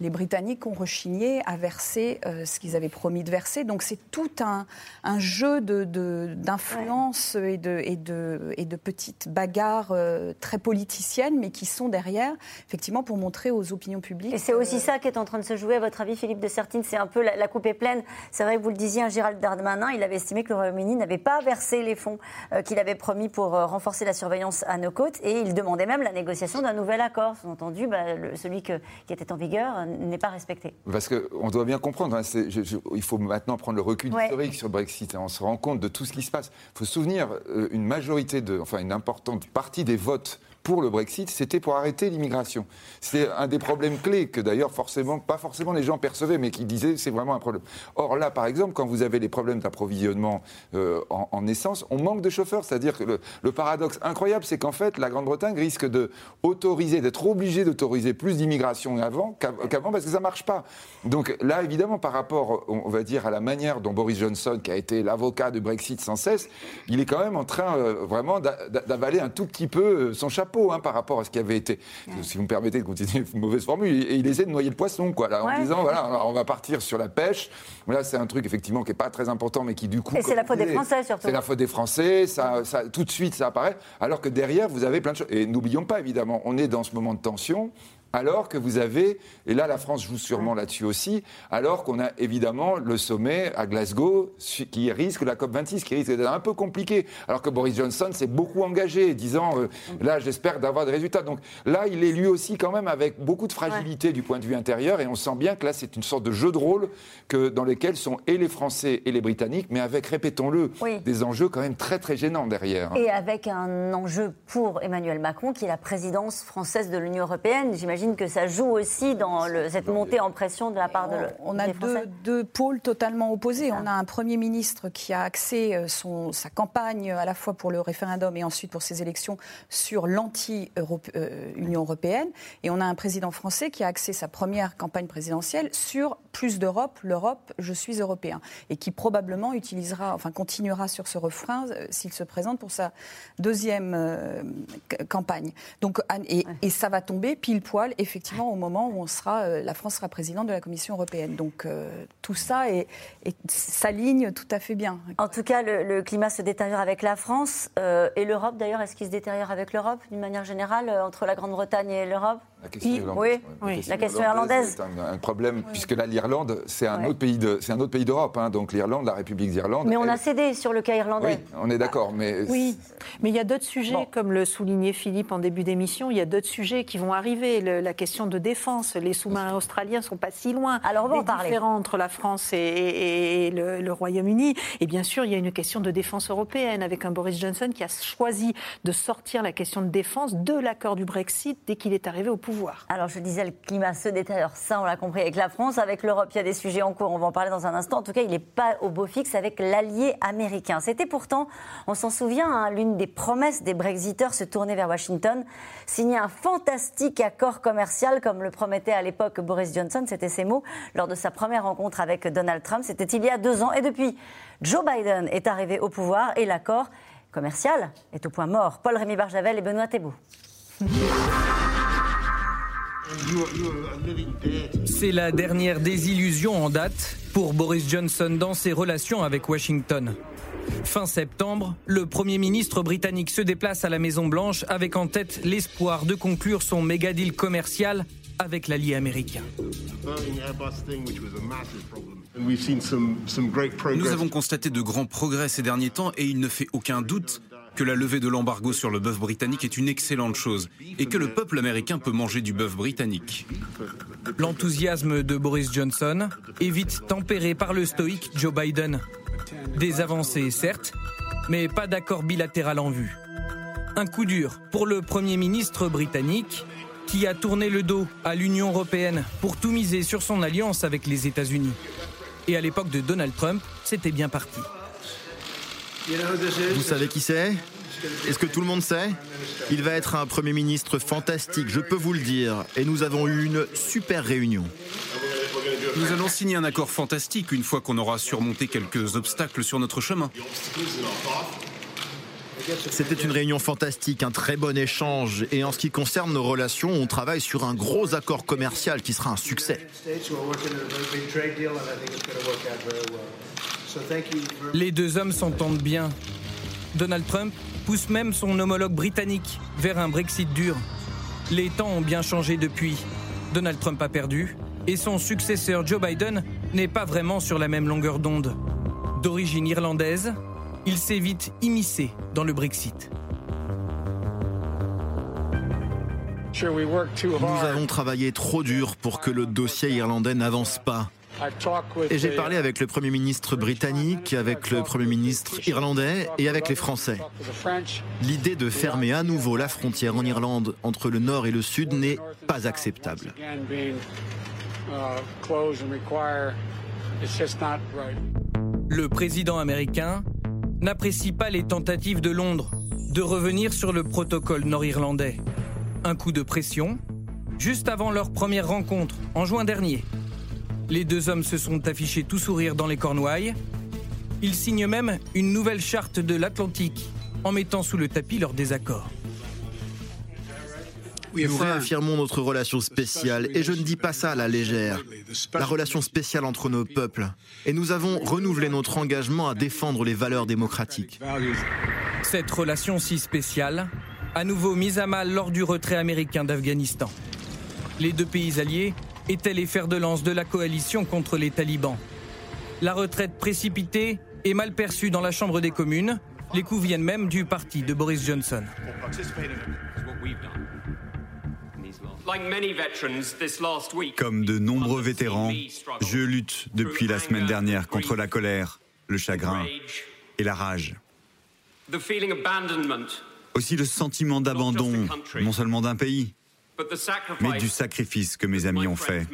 Les Britanniques ont rechigné à verser euh, ce qu'ils avaient promis de verser. Donc c'est tout un, un jeu de- de- d'influence et, de, et, de, et de petites bagarres euh, très politiciennes, mais qui sont derrière, effectivement, pour montrer aux opinions publiques. Et c'est aussi ça qui est en train de se jouer, à votre avis, Philippe de Sertine C'est un peu la, la coupe est pleine. C'est vrai que vous le disiez, hein, Gérald Darmanin, il avait estimé que le Royaume-Uni n'avait pas versé les fonds euh, qu'il avait promis pour euh, renforcer la surveillance à nos côtes, et il demandait même la négociation d'un nouvel accord. Sous-entendu, bah, celui que- qui était en vigueur euh, n'est pas respecté. Parce qu'on doit bien comprendre, hein, c'est- je- je- il faut maintenant prendre le recul Ouais. historique sur le Brexit. hein, on se rend compte de tout ce qui se passe. Il faut se souvenir, une majorité, de, enfin une importante partie des votes pour le Brexit, c'était pour arrêter l'immigration. C'est un des problèmes clés que d'ailleurs, forcément, pas forcément les gens percevaient, mais qui disaient c'est vraiment un problème. Or là, par exemple, quand vous avez les problèmes d'approvisionnement euh, en, en essence, on manque de chauffeurs. C'est-à-dire que le, paradoxe incroyable, c'est qu'en fait, la Grande-Bretagne risque de autoriser, d'être obligée d'autoriser plus d'immigration avant qu'av- qu'avant parce que ça marche pas. Donc là, évidemment, par rapport, on va dire, à la manière dont Boris Johnson, qui a été l'avocat du Brexit sans cesse, il est quand même en train euh, vraiment d'a- d'a- d'avaler un tout petit peu euh, son chapeau hein, par rapport à ce qui avait été, si vous me permettez de continuer une mauvaise formule, et il essaie de noyer le poisson, quoi, là, en Ouais. disant, voilà, on va partir sur la pêche. Là, c'est un truc, effectivement, qui n'est pas très important, mais qui, du coup... Et c'est la faute des Français, surtout. C'est la faute des Français, ça, ça- tout de suite, ça apparaît, alors que derrière, vous avez plein de choses. Et n'oublions pas, évidemment, on est dans ce moment de tension, alors que vous avez, et là la France joue sûrement là-dessus aussi, alors qu'on a évidemment le sommet à Glasgow qui risque, la COP26, qui risque d'être un peu compliqué, alors que Boris Johnson s'est beaucoup engagé, disant, euh, là j'espère d'avoir des résultats. Donc là, il est lui aussi quand même avec beaucoup de fragilité du point de vue intérieur, et on sent bien que là c'est une sorte de jeu de rôle que, dans lequel sont et les Français et les Britanniques, mais avec, répétons-le, Oui. des enjeux quand même très très gênants derrière. Et avec un enjeu pour Emmanuel Macron, qui est la présidence française de l'Union européenne. J'imagine que ça joue aussi dans le- cette montée en pression de la part de le- On a des deux, pôles totalement opposés. On a un Premier ministre qui a axé euh, son, sa campagne à la fois pour le référendum et ensuite pour ses élections sur l'anti-Union européenne. Et on a un président français qui a axé sa première campagne présidentielle sur plus d'Europe, l'Europe, je suis européen. Et qui probablement utilisera, enfin continuera sur ce refrain euh, s'il se présente pour sa deuxième euh, campagne. Donc, et, et ça va tomber pile poil, effectivement, au moment où on sera, euh, la France sera présidente de la Commission européenne. Donc euh, tout ça s'aligne tout à fait bien. En tout cas, le, climat se détériore avec la France euh, et l'Europe. D'ailleurs, est-ce qu'il se détériore avec l'Europe d'une manière générale entre la Grande-Bretagne et l'Europe? La question Oui, irlandaise. oui. La question irlandaise. C'est un, un problème, puisque là, l'Irlande, c'est un, autre pays de- c'est un autre pays d'Europe. hein. donc l'Irlande, la République d'Irlande. Mais on a cédé sur le cas Oui, irlandais. on est d'accord, mais. Oui, mais il y a d'autres sujets, comme le soulignait Philippe en début d'émission, il y a d'autres sujets qui vont arriver. Le- la question de défense, les sous-marins australiens ne sont pas si loin. Alors on va Les en parler. entre la France et, et- et le, le Royaume-Uni. Et bien sûr, il y a une question de défense européenne avec un Boris Johnson qui a choisi de sortir la question de défense de l'accord du Brexit dès qu'il est arrivé au pouvoir. Alors je disais, le climat se détériore, ça on l'a compris avec la France, avec l'Europe, il y a des sujets en cours, on va en parler dans un instant. En tout cas, il n'est pas au beau fixe avec l'allié américain. C'était pourtant, on s'en souvient, hein, l'une des promesses des Brexiteurs se tourner vers Washington, signer un fantastique accord commercial comme le promettait à l'époque Boris Johnson, c'était ses mots, lors de sa première rencontre avec Donald Trump, c'était il y a deux ans. Et depuis, Joe Biden est arrivé au pouvoir et l'accord commercial est au point mort. Paul-Rémy Barjavel et Benoît Thébault. C'est la dernière désillusion en date pour Boris Johnson dans ses relations avec Washington. Fin septembre, le Premier ministre britannique se déplace à la Maison-Blanche avec en tête l'espoir de conclure son méga deal commercial avec l'allié américain. Nous avons constaté de grands progrès ces derniers temps et il ne fait aucun doute que la levée de l'embargo sur le bœuf britannique est une excellente chose et que le peuple américain peut manger du bœuf britannique. L'enthousiasme de Boris Johnson est vite tempéré par le stoïque Joe Biden. Des avancées, certes, mais pas d'accord bilatéral en vue. Un coup dur pour le Premier ministre britannique qui a tourné le dos à l'Union européenne pour tout miser sur son alliance avec les États-Unis. Et à l'époque de Donald Trump, c'était bien parti. Vous savez qui c'est? Est-ce que tout le monde sait? Il va être un Premier ministre fantastique, je peux vous le dire. Et nous avons eu une super réunion. Nous allons signer un accord fantastique une fois qu'on aura surmonté quelques obstacles sur notre chemin. C'était une réunion fantastique, un très bon échange. Et en ce qui concerne nos relations, on travaille sur un gros accord commercial qui sera un succès. Les deux hommes s'entendent bien. Donald Trump pousse même son homologue britannique vers un Brexit dur. Les temps ont bien changé depuis. Donald Trump a perdu et son successeur Joe Biden n'est pas vraiment sur la même longueur d'onde. D'origine irlandaise, il s'est vite immiscé dans le Brexit. Nous avons travaillé trop dur pour que le dossier irlandais n'avance pas. Et j'ai parlé avec le Premier ministre britannique, avec le Premier ministre irlandais et avec les Français. L'idée de fermer à nouveau la frontière en Irlande entre le nord et le sud n'est pas acceptable. Le président américain n'apprécie pas les tentatives de Londres de revenir sur le protocole nord-irlandais. Un coup de pression, juste avant leur première rencontre, en juin dernier. Les deux hommes se sont affichés tout sourire dans les Cornouailles. Ils signent même une nouvelle charte de l'Atlantique, en mettant sous le tapis leurs désaccords. Nous réaffirmons notre relation spéciale, et je ne dis pas ça à la légère. La relation spéciale entre nos peuples. Et nous avons renouvelé notre engagement à défendre les valeurs démocratiques. Cette relation si spéciale, à nouveau mise à mal lors du retrait américain d'Afghanistan. Les deux pays alliés étaient les fers de lance de la coalition contre les talibans. La retraite précipitée est mal perçue dans la Chambre des communes. Les coups viennent même du parti de Boris Johnson. Comme de nombreux vétérans, je lutte depuis la semaine dernière contre la colère, le chagrin et la rage. Aussi le sentiment d'abandon, non seulement d'un pays, mais du sacrifice que mes amis ont fait.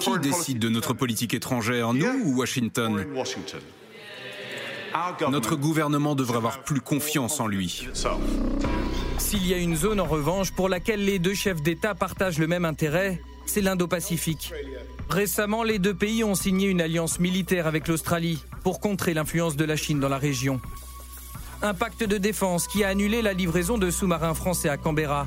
Qui décide de notre politique étrangère, nous ou Washington? Notre gouvernement devrait avoir plus confiance en lui. S'il y a une zone en revanche pour laquelle les deux chefs d'État partagent le même intérêt, c'est l'Indo-Pacifique. Récemment, les deux pays ont signé une alliance militaire avec l'Australie pour contrer l'influence de la Chine dans la région. Un pacte de défense qui a annulé la livraison de sous-marins français à Canberra.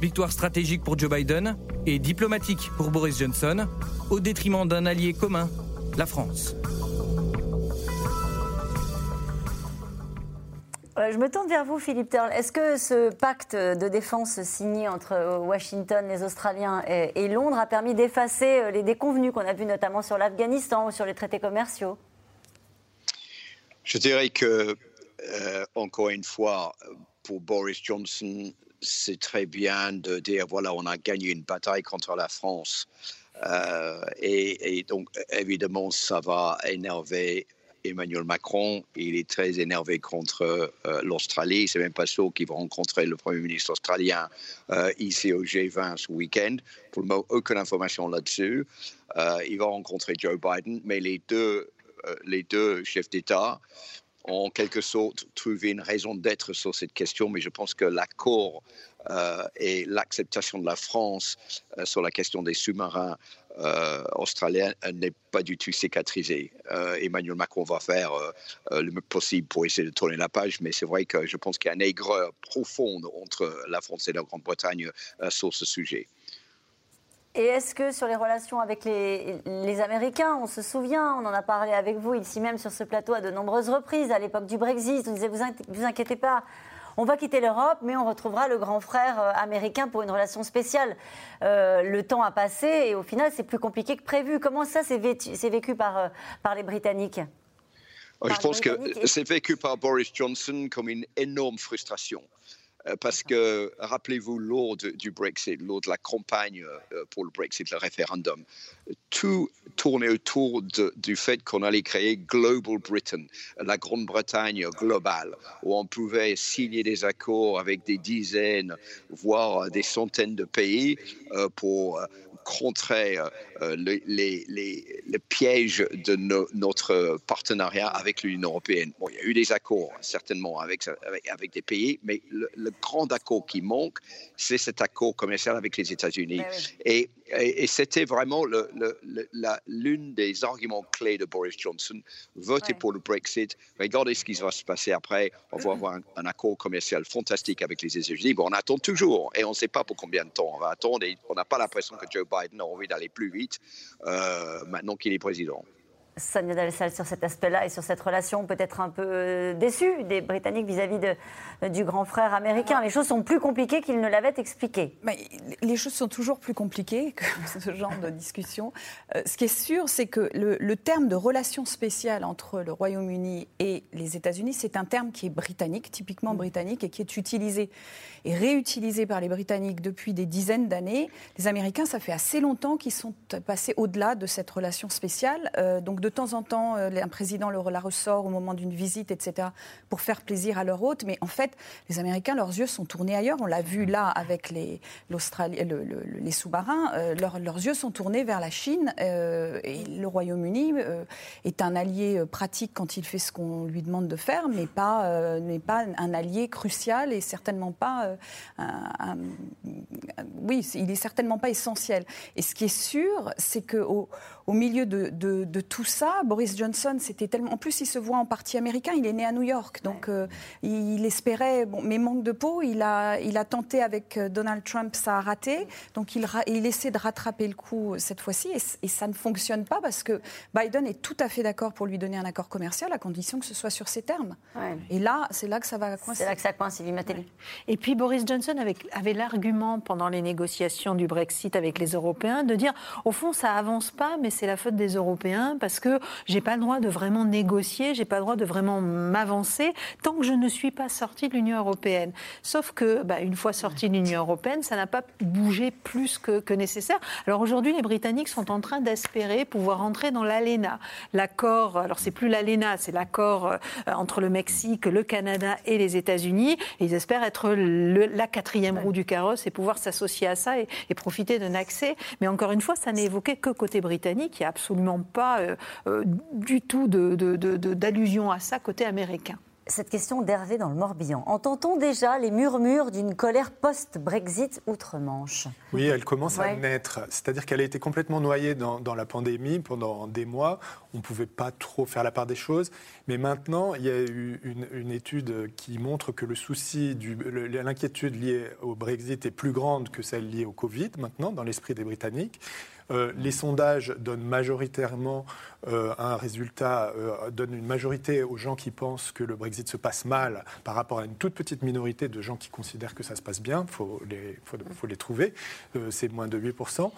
Victoire stratégique pour Joe Biden et diplomatique pour Boris Johnson, au détriment d'un allié commun, la France. Je me tourne vers vous, Philippe Turl. Est-ce que ce pacte de défense signé entre Washington, les Australiens et, Londres a permis d'effacer les déconvenus qu'on a vus notamment sur l'Afghanistan ou sur les traités commerciaux? Je dirais que, encore une fois, pour Boris Johnson, c'est très bien de dire voilà, on a gagné une bataille contre la France. et, donc, évidemment, ça va énerver Emmanuel Macron, il est très énervé contre euh, l'Australie. C'est même pas sûr qu'il va rencontrer le Premier ministre australien euh, ici au G20 ce week-end. Pour le moment, aucune information là-dessus. Euh, il va rencontrer Joe Biden, mais les deux, les deux chefs d'État ont en quelque sorte trouvé une raison d'être sur cette question, mais je pense que l'accord et l'acceptation de la France sur la question des sous-marins euh, australien n'est pas du tout cicatrisé. Euh, Emmanuel Macron va faire euh, le mieux possible pour essayer de tourner la page, mais c'est vrai que je pense qu'il y a une aigreur profonde entre la France et la Grande-Bretagne sur ce sujet. Et est-ce que sur les relations avec les, les, Américains, on se souvient, on en a parlé avec vous ici même sur ce plateau à de nombreuses reprises, à l'époque du Brexit, on disait vous, vous inquiétez pas, on va quitter l'Europe, mais on retrouvera le grand frère euh, américain pour une relation spéciale. Euh, le temps a passé et au final, c'est plus compliqué que prévu. Comment ça, c'est vécu, par, euh, par les Britanniques? Je pense que c'est vécu par Boris Johnson comme une énorme frustration. Euh, parce que, rappelez-vous, lors du Brexit, lors de la campagne euh, pour le Brexit, le référendum, tout tournait autour du fait qu'on allait créer Global Britain, la Grande-Bretagne globale, où on pouvait signer des accords avec des dizaines, voire des centaines de pays euh, pour contrer les, les, pièges de notre partenariat avec l'Union européenne. Bon, il y a eu des accords, certainement, avec, des pays, mais le grand accord qui manque, c'est cet accord commercial avec les États-Unis. Ben et, et, c'était vraiment l'une des arguments clés de Boris Johnson. Voter pour le Brexit, regardez ce qui va se passer après. On va avoir un, accord commercial fantastique avec les États-Unis. Bon, on attend toujours et on ne sait pas pour combien de temps on va attendre. Et on n'a pas l'impression que Joe Biden a envie d'aller plus vite euh, maintenant qu'il est président. Sonia Dalsal, sur cet aspect-là et sur cette relation peut-être un peu euh, déçue des Britanniques vis-à-vis de, du grand frère américain. Les choses sont plus compliquées qu'ils ne l'avaient expliqué. Mais les choses sont toujours plus compliquées que ce genre de discussion. Euh, ce qui est sûr, c'est que le, terme de relation spéciale entre le Royaume-Uni et les États-Unis, c'est un terme qui est britannique, typiquement mm. britannique, et qui est utilisé et réutilisé par les Britanniques depuis des dizaines d'années. Les Américains, ça fait assez longtemps qu'ils sont passés au-delà de cette relation spéciale. Euh, donc de temps en temps, euh, un président la ressort au moment d'une visite, etc., pour faire plaisir à leur hôte. Mais en fait, les Américains, leurs yeux sont tournés ailleurs. On l'a vu là avec les, les sous-marins. Euh, leurs, yeux sont tournés vers la Chine. Euh, et le Royaume-Uni est un allié pratique quand il fait ce qu'on lui demande de faire, mais pas, n'est pas un allié crucial et certainement pas. oui, il est certainement pas essentiel. Et ce qui est sûr, c'est qu'au au milieu de, de tout ça, ça. Boris Johnson, c'était tellement. En plus, il se voit en partie américain. Il est né à New York, donc euh, il espérait. Bon, mais manque de peau. Il a, il a tenté avec euh, Donald Trump, ça a raté. Donc il, il essaie de rattraper le coup euh, cette fois-ci, et, ça ne fonctionne pas parce que Biden est tout à fait d'accord pour lui donner un accord commercial à condition que ce soit sur ses termes. Et là, c'est là que ça va coincer. C'est là que ça coince, Sylvie Matéli. Et puis Boris Johnson avait, avait l'argument pendant les négociations du Brexit avec les Européens de dire, au fond, ça avance pas, mais c'est la faute des Européens parce que que j'ai pas le droit de vraiment négocier, j'ai pas le droit de vraiment m'avancer tant que je ne suis pas sortie de l'Union européenne. Sauf que, bah, une fois sortie de l'Union européenne, ça n'a pas bougé plus que, nécessaire. Alors aujourd'hui, les Britanniques sont en train d'espérer pouvoir entrer dans l'ALENA, l'accord. Alors c'est plus l'ALENA, c'est l'accord euh, entre le Mexique, le Canada et les États-Unis. Ils espèrent être la quatrième roue du carrosse et pouvoir s'associer à ça et, et profiter d'un accès. Mais encore une fois, ça n'est évoqué que côté britannique. Il n'y a absolument pas euh, du tout d'allusion à ça côté américain cette question d'Hervé dans le Morbihan. Entend-on déjà les murmures d'une colère post-Brexit outre-Manche? Oui, elle commence à naître. C'est-à-dire qu'elle a été complètement noyée dans, la pandémie pendant des mois. On ne pouvait pas trop faire la part des choses. Mais maintenant, il y a eu une, étude qui montre que le souci, l'inquiétude liée au Brexit est plus grande que celle liée au Covid, maintenant, dans l'esprit des Britanniques. Euh, les sondages donnent majoritairement euh, un résultat euh, donne une majorité aux gens qui pensent que le Brexit se passe mal par rapport à une toute petite minorité de gens qui considèrent que ça se passe bien. Il faut les, trouver. c'est moins de 8%.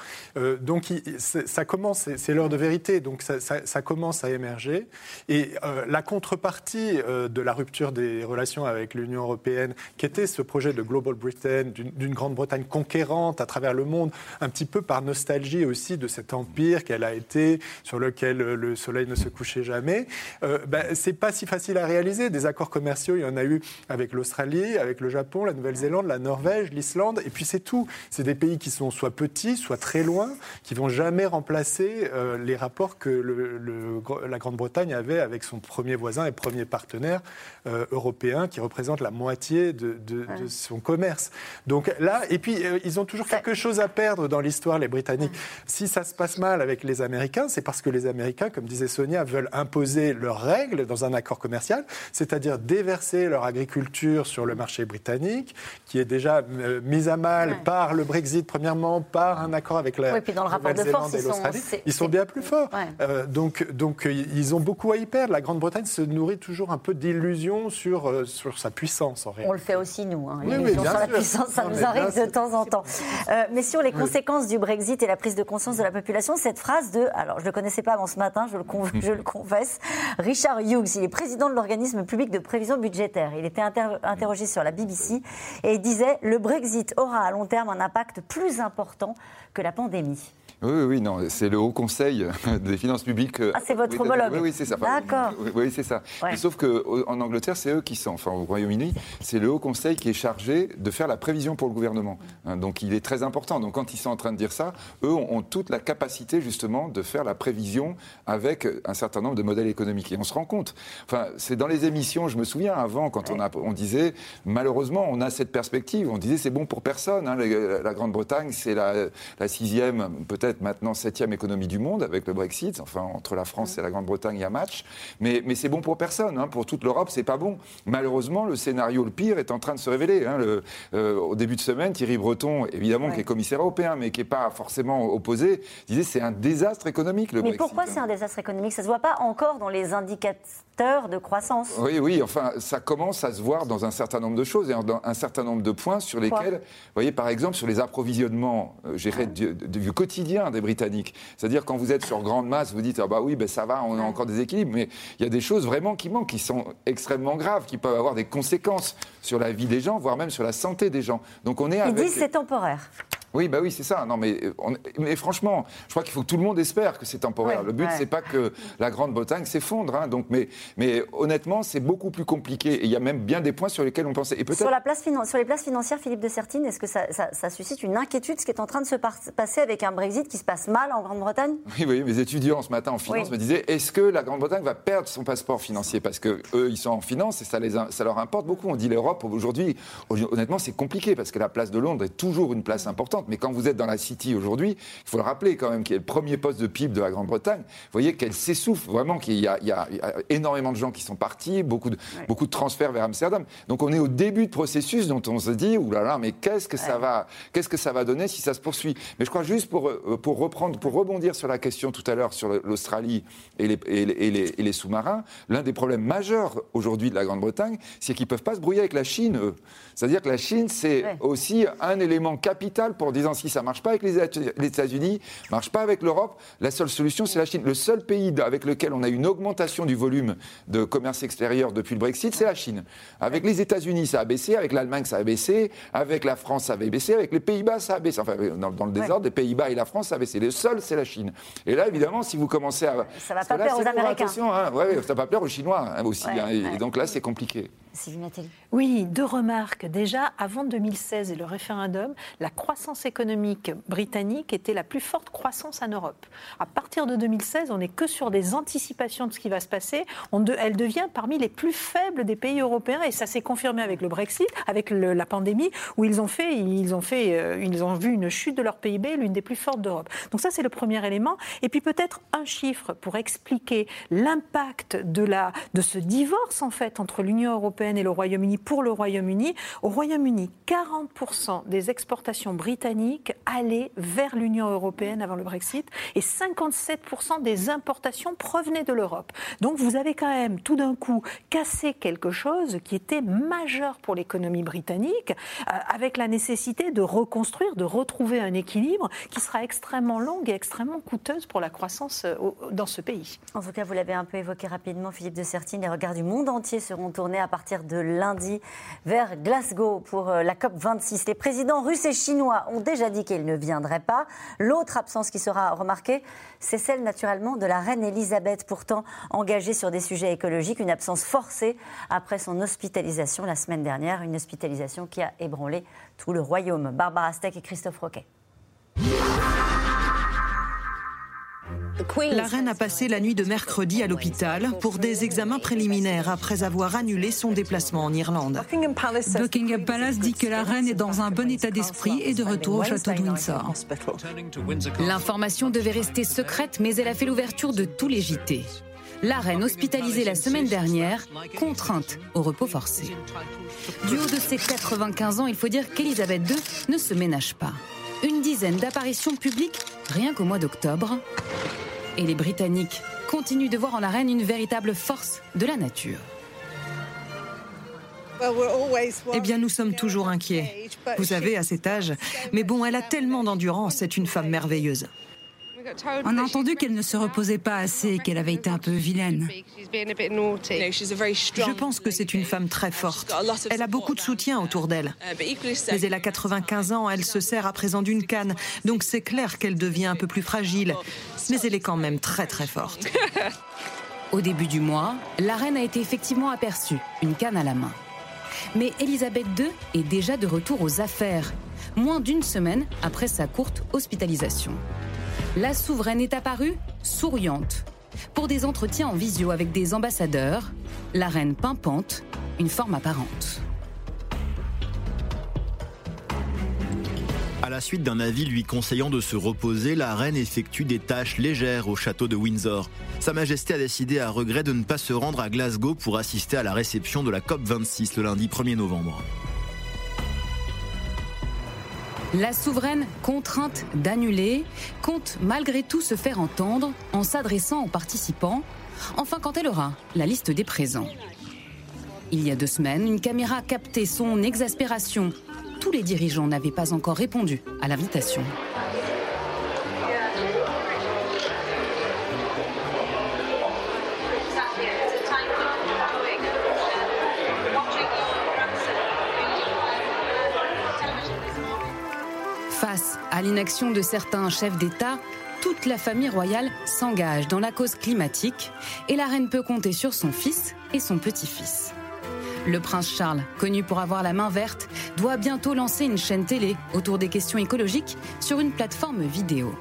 donc ça commence, c'est l'heure de vérité. Donc ça, commence à émerger. Et la contrepartie de la rupture des relations avec l'Union européenne, qui était ce projet de Global Britain, d'une Grande-Bretagne conquérante à travers le monde, un petit peu par nostalgie aussi de cet empire qu'elle a été, sur lequel le soleil ne se couchait jamais, euh, ben, c'est pas si facile à réaliser. Des accords commerciaux, il y en a eu avec l'Australie, avec le Japon, la Nouvelle-Zélande, la Norvège, l'Islande, et puis c'est tout. C'est des pays qui sont soit petits, soit très loin, qui vont jamais remplacer euh, les rapports que le, la Grande-Bretagne avait avec son premier voisin et premier partenaire euh, européen, qui représente la moitié de, de, de son commerce. Donc là, et puis euh, ils ont toujours quelque chose à perdre dans l'histoire, les Britanniques. Si ça se passe mal avec les Américains, c'est parce que les Américains, comme disait Sonia, veulent imposer leurs règles dans un accord commercial, c'est-à-dire déverser leur agriculture sur le marché britannique, qui est déjà euh, mise à mal par le Brexit, premièrement, par un accord avec la Nouvelle-Zélande et l'Australie. Ils sont bien plus forts. Euh, donc, donc ils ont beaucoup à y perdre. La Grande-Bretagne se nourrit toujours un peu d'illusions sur, sur sa puissance, en réalité. On le fait aussi, nous. Hein. Oui, sur la puissance, ça nous arrive de temps en temps. Euh, mais sur les conséquences du Brexit et la prise de conscience de la population, cette phrase de, alors je ne le connaissais pas avant ce matin, je le, je le confesse, Richard Hughes, il est président de l'organisme public de prévision budgétaire. Il était interrogé sur la BBC et il disait le Brexit aura à long terme un impact plus important que la pandémie. Oui, oui, non, c'est le Haut Conseil des finances publiques. Ah, c'est votre homologue Oui, oui, c'est ça. D'accord. Oui, c'est ça. Sauf qu'en Angleterre, c'est eux qui sont, enfin au Royaume-Uni, c'est le Haut Conseil qui est chargé de faire la prévision pour le gouvernement. Hein, donc il est très important. Donc quand ils sont en train de dire ça, eux ont toute la capacité justement de faire la prévision avec un certain nombre de modèles économiques. Et on se rend compte. Enfin, c'est dans les émissions, je me souviens avant, quand on, a, on disait, malheureusement, on a cette perspective. On disait, c'est bon pour personne. Hein, la, Grande-Bretagne, c'est la, la sixième, peut-être maintenant septième économie du monde avec le Brexit. Enfin, entre la France et la Grande-Bretagne, il y a match. Mais, mais c'est bon pour personne. Hein. Pour toute l'Europe, c'est pas bon. Malheureusement, le scénario le pire est en train de se révéler. Hein. Le, euh, au début de semaine, Thierry Breton, évidemment, qui est commissaire européen, mais qui n'est pas forcément opposé, disait c'est un désastre économique le mais Brexit. Mais pourquoi c'est un désastre économique? Ça se voit pas encore dans les indicateurs de croissance. Oui, oui. Enfin, ça commence à se voir dans un certain nombre de choses et dans un certain nombre de points sur lesquels, vous voyez, par exemple, sur les approvisionnements euh, gérés du, du quotidien des Britanniques. C'est-à-dire quand vous êtes sur grande masse, vous dites ah bah oui, ben ça va, on a encore des équilibres, mais il y a des choses vraiment qui manquent, qui sont extrêmement graves, qui peuvent avoir des conséquences sur la vie des gens, voire même sur la santé des gens. Donc on est Ils disent c'est temporaire. Oui, bah oui, c'est ça. Non, mais, mais franchement, je crois qu'il faut que tout le monde espère que c'est temporaire. le but, c'est pas que la Grande-Bretagne s'effondre. Hein. donc, mais, mais honnêtement, c'est beaucoup plus compliqué. Et il y a même bien des points sur lesquels on pensait. Et sur, la place sur les places financières, Philippe de Sertine, est-ce que ça, ça, suscite une inquiétude, ce qui est en train de se passer avec un Brexit qui se passe mal en Grande-Bretagne? Oui, oui. Mes étudiants ce matin en finance me disaient est-ce que la Grande-Bretagne va perdre son passeport financier? Parce que eux, ils sont en finance et ça, les, ça leur importe beaucoup. On dit l'Europe aujourd'hui, honnêtement, c'est compliqué parce que la place de Londres est toujours une place importante. Mais quand vous êtes dans la City aujourd'hui, il faut le rappeler quand même, qui est le premier poste de PIB de la Grande-Bretagne. Vous voyez qu'elle s'essouffle vraiment, qu'il y, y, a énormément de gens qui sont partis, beaucoup de, beaucoup de transferts vers Amsterdam. Donc on est au début de processus dont on se dit, oulala, là là, mais qu'est-ce que ça va, qu'est-ce que ça va donner si ça se poursuit? Mais je crois juste pour, euh, pour reprendre, pour rebondir sur la question tout à l'heure sur l'Australie et les, et les, et les, sous-marins, l'un des problèmes majeurs aujourd'hui de la Grande-Bretagne, c'est qu'ils ne peuvent pas se brouiller avec la Chine. C'est-à-dire que la Chine, c'est aussi un élément capital pour disant si ça marche pas avec les États-Unis, marche pas avec l'Europe. La seule solution, c'est la Chine. Le seul pays avec lequel on a une augmentation du volume de commerce extérieur depuis le Brexit, c'est la Chine. Avec les États-Unis, ça a baissé. Avec l'Allemagne, ça a baissé. Avec la France, ça avait baissé. Avec les Pays-Bas, ça a baissé. Enfin, dans, le désordre, les Pays-Bas et la France, ça a baissé. Le seul, c'est la Chine. Et là, évidemment, si vous commencez à. Ça va pas plaire aux Américains. Hein, ouais, ça va pas plaire aux Chinois hein, aussi. Hein. et, donc là, c'est compliqué. Oui, deux remarques. Déjà, avant 2016 et le référendum, la croissance économique britannique était la plus forte croissance en Europe. À partir de 2016, on n'est que sur des anticipations de ce qui va se passer. elle devient parmi les plus faibles des pays européens et ça s'est confirmé avec le Brexit, avec la pandémie, où ils ont fait, ils ont fait, euh, ils ont vu une chute de leur PIB, l'une des plus fortes d'Europe. Donc ça, c'est le premier élément. Et puis peut-être un chiffre pour expliquer l'impact de de ce divorce en fait entre l'Union européenne et le Royaume-Uni pour le Royaume-Uni. Au Royaume-Uni, 40% des exportations britanniques allaient vers l'Union européenne avant le Brexit et 57% des importations provenaient de l'Europe. Donc vous avez quand même tout d'un coup cassé quelque chose qui était majeur pour l'économie britannique, euh, avec la nécessité de reconstruire, de retrouver un équilibre qui sera extrêmement longue et extrêmement coûteuse pour la croissance euh, dans ce pays. En tout cas, vous l'avez un peu évoqué rapidement, Philippe de Sertine, les regards du monde entier seront tournés à partir de lundi vers Glasgow pour euh, la COP 26. Les présidents russes et chinois ont déjà dit qu'ils ne viendraient pas. L'autre absence qui sera remarquée, c'est celle naturellement de la reine Elisabeth, pourtant engagée sur des sujets écologiques, une absence forcée après son hospitalisation la semaine dernière, une hospitalisation qui a ébranlé tout le royaume. Barbara Steck et Christophe Roquet. La reine a passé la nuit de mercredi à l'hôpital pour des examens préliminaires après avoir annulé son déplacement en Irlande. Buckingham Palace dit que la reine est dans un bon état d'esprit et de retour au château de Windsor. L'information devait rester secrète, mais elle a fait l'ouverture de tous les JT. La reine hospitalisée la semaine dernière, contrainte au repos forcé. Du haut de ses 95 ans, il faut dire qu'Elisabeth II ne se ménage pas. Une dizaine d'apparitions publiques rien qu'au mois d'octobre. Et les Britanniques continuent de voir en la reine une véritable force de la nature. Eh bien, nous sommes toujours inquiets. Vous savez, à cet âge. Mais bon, elle a tellement d'endurance, c'est une femme merveilleuse. On a entendu qu'elle ne se reposait pas assez, qu'elle avait été un peu vilaine. Je pense que c'est une femme très forte. Elle a beaucoup de soutien autour d'elle. Mais elle a 95 ans, elle se sert à présent d'une canne, donc c'est clair qu'elle devient un peu plus fragile. Mais elle est quand même très très forte. Au début du mois, la reine a été effectivement aperçue, une canne à la main. Mais Elisabeth II est déjà de retour aux affaires, moins d'une semaine après sa courte hospitalisation la souveraine est apparue souriante. Pour des entretiens en visio avec des ambassadeurs, la reine pimpante, une forme apparente. À la suite d'un avis lui conseillant de se reposer, la reine effectue des tâches légères au château de Windsor. Sa Majesté a décidé à regret de ne pas se rendre à Glasgow pour assister à la réception de la COP26 le lundi 1er novembre. La souveraine, contrainte d'annuler, compte malgré tout se faire entendre en s'adressant aux participants, enfin quand elle aura la liste des présents. Il y a deux semaines, une caméra capté son exaspération. Tous les dirigeants n'avaient pas encore répondu à l'invitation. À l'inaction de certains chefs d'État, toute la famille royale s'engage dans la cause climatique et la reine peut compter sur son fils et son petit-fils. Le prince Charles, connu pour avoir la main verte, doit bientôt lancer une chaîne télé autour des questions écologiques sur une plateforme vidéo.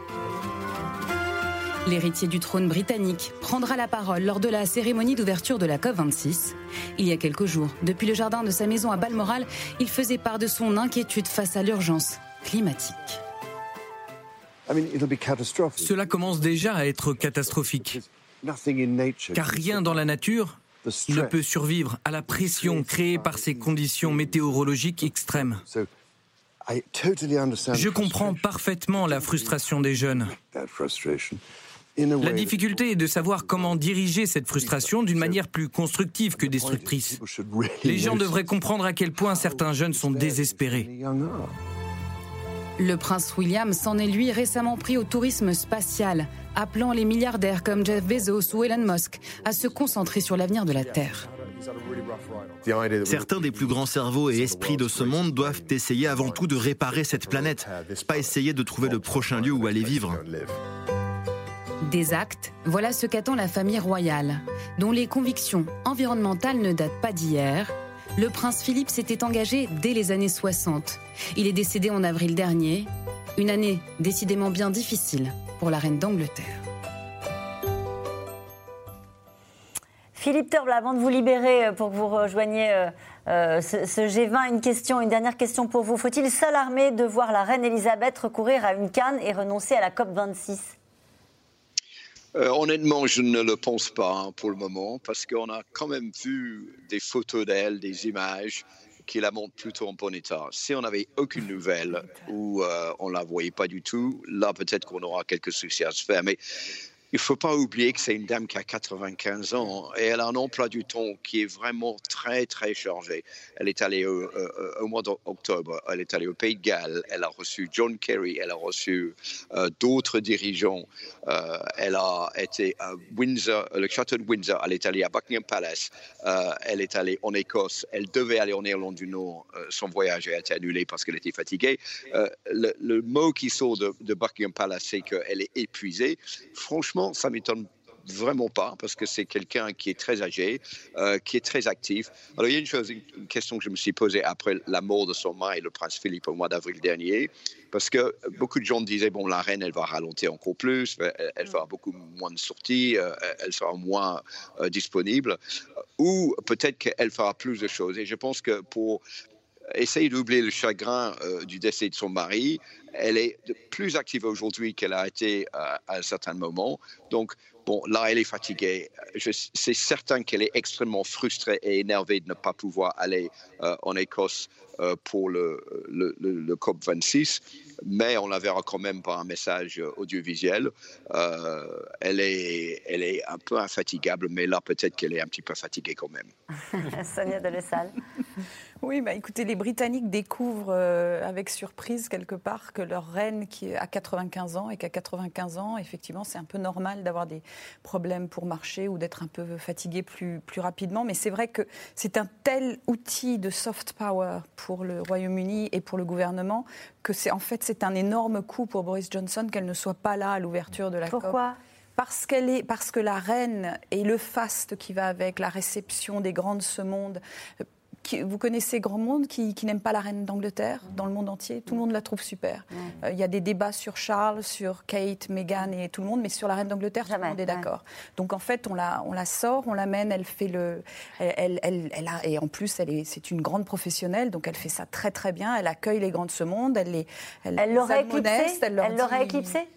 L'héritier du trône britannique prendra la parole lors de la cérémonie d'ouverture de la COP26. Il y a quelques jours, depuis le jardin de sa maison à Balmoral, il faisait part de son inquiétude face à l'urgence climatique. Cela commence déjà à être catastrophique. Car rien dans la nature ne peut survivre à la pression créée par ces conditions météorologiques extrêmes. Je comprends parfaitement la frustration des jeunes. La difficulté est de savoir comment diriger cette frustration d'une manière plus constructive que destructrice. Les gens devraient comprendre à quel point certains jeunes sont désespérés. Le prince William s'en est lui récemment pris au tourisme spatial, appelant les milliardaires comme Jeff Bezos ou Elon Musk à se concentrer sur l'avenir de la Terre. Certains des plus grands cerveaux et esprits de ce monde doivent essayer avant tout de réparer cette planète, pas essayer de trouver le prochain lieu où aller vivre. Des actes, voilà ce qu'attend la famille royale, dont les convictions environnementales ne datent pas d'hier, le prince Philippe s'était engagé dès les années 60. Il est décédé en avril dernier, une année décidément bien difficile pour la reine d'Angleterre. Philippe Turble, avant de vous libérer euh, pour que vous rejoigniez euh, euh, ce, ce, G20, une une dernière question pour vous. Faut-il s'alarmer de voir la reine Elisabeth recourir à une canne et renoncer à la COP 26 Euh, honnêtement, je ne le pense pas hein, pour le moment, parce qu'on a quand même vu des photos d'elle, des images qui la montrent plutôt en bon état. Si on n'avait aucune nouvelle ou euh, on la voyait pas du tout, là peut-être qu'on aura quelques soucis à se faire. Mais il ne faut pas oublier que c'est une dame qui a 95 ans et elle a un emploi du temps qui est vraiment très, très chargé. Elle est allée au, euh, au mois d'octobre, elle est allée au Pays de Galles, elle a reçu John Kerry, elle a reçu euh, d'autres dirigeants. Euh, elle a été à Windsor, le château de Windsor, elle est allée à Buckingham Palace, euh, elle est allée en Écosse, elle devait aller en Irlande du Nord. Euh, son voyage a été annulé parce qu'elle était fatiguée. Euh, le, le, mot qui sort de, de Buckingham Palace, c'est qu'elle est épuisée. Franchement, ça m'étonne vraiment pas parce que c'est quelqu'un qui est très âgé, euh, qui est très actif. Alors il y a une chose, une question que je me suis posée après la mort de son mari, le prince Philippe, au mois d'avril dernier, parce que beaucoup de gens disaient bon la reine elle va ralentir encore plus, elle, elle fera beaucoup moins de sorties, euh, elle sera moins euh, disponible, ou peut-être qu'elle fera plus de choses. Et je pense que pour essayer d'oublier le chagrin euh, du décès de son mari. Elle est plus active aujourd'hui qu'elle a été euh, à un certain moment. Donc, bon, là, elle est fatiguée. C'est certain qu'elle est extrêmement frustrée et énervée de ne pas pouvoir aller euh, en Écosse pour le, le, le, le, COP 26, mais on la verra quand même par un message audiovisuel. Elle, est, elle est un peu infatigable, mais là, peut-être qu'elle est un petit peu fatiguée quand même. Sonia Delessal. Oui, bah écoutez, les Britanniques découvrent euh, avec surprise quelque part que leur reine qui a 95 ans et qu'à 95 ans, effectivement, c'est un peu normal d'avoir des problèmes pour marcher ou d'être un peu fatigué plus, plus rapidement. Mais c'est vrai que c'est un tel outil de soft power pour le Royaume-Uni et pour le gouvernement que c'est en fait c'est un énorme coup pour Boris Johnson qu'elle ne soit pas là à l'ouverture de la Pourquoi? COP. Parce, qu'elle est, parce que la reine et le faste qui va avec, la réception des grands de ce monde, vous connaissez grand monde qui, qui n'aime pas la reine d'Angleterre dans le monde entier. Tout le monde la trouve super. Il euh, y a des débats sur Charles, sur Kate, Meghan et tout le monde, mais sur la reine d'Angleterre, tout le monde est d'accord. Ouais. Donc en fait, on la, on la sort, on l'amène, elle fait le, elle, elle, elle, a, et en plus, elle est, c'est une grande professionnelle, donc elle fait ça très très bien. Elle accueille les grands de ce monde, elle les, elle, elle l'aurait éclipsée? Elle l'aurait éclipsée?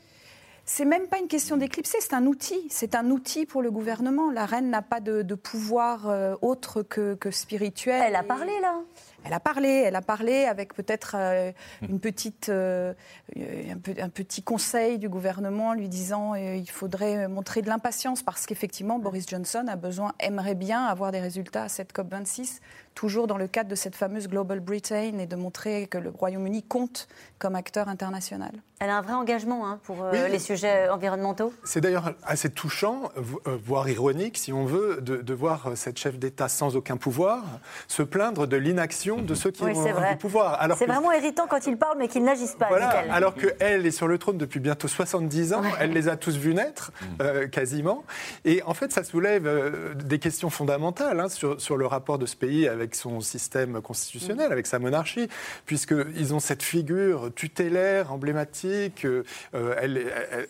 C'est même pas une question d'éclipser, c'est un outil. C'est un outil pour le gouvernement. La reine n'a pas de, de pouvoir euh, autre que, que, spirituel. Elle a parlé là. Elle a parlé, elle a parlé avec peut-être euh, une petite, euh, un, peu, un, petit conseil du gouvernement lui disant il faudrait montrer de l'impatience parce qu'effectivement Boris Johnson a besoin, aimerait bien avoir des résultats à cette COP 26 toujours dans le cadre de cette fameuse Global Britain et de montrer que le Royaume-Uni compte comme acteur international. Elle a un vrai engagement hein, pour euh, oui. les sujets environnementaux. C'est d'ailleurs assez touchant, voire ironique, si on veut, de, de voir cette chef d'État sans aucun pouvoir se plaindre de l'inaction de ceux qui oui, ont vrai. du pouvoir. C'est que... vraiment irritant quand il parle, mais qu'ils n'agissent pas. Voilà, alors qu'elle est sur le trône depuis bientôt 70 ans, ouais. elle les a tous vus naître, euh, quasiment. Et en fait, ça soulève euh, des questions fondamentales hein, sur, sur le rapport de ce pays avec avec son système constitutionnel, mmh. avec sa monarchie, puisqu'ils ont cette figure tutélaire, emblématique. Euh, elle, elle,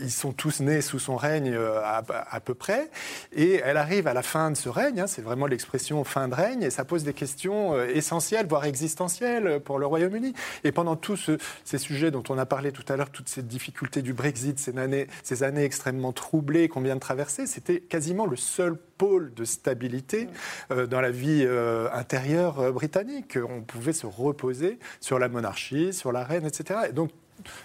ils sont tous nés sous son règne à, à, peu près. Et elle arrive à la fin de ce règne, hein, c'est vraiment l'expression fin de règne, et ça pose des questions euh, essentielles, voire existentielles pour le Royaume-Uni. Et pendant tous ce, ces sujets dont on a parlé tout à l'heure, toutes ces difficultés du Brexit, ces années, ces années extrêmement troublées qu'on vient de traverser, c'était quasiment le seul pôle de stabilité euh, dans la vie euh, intérieure euh, britannique. On pouvait se reposer sur la monarchie, sur la reine, etc. Et donc,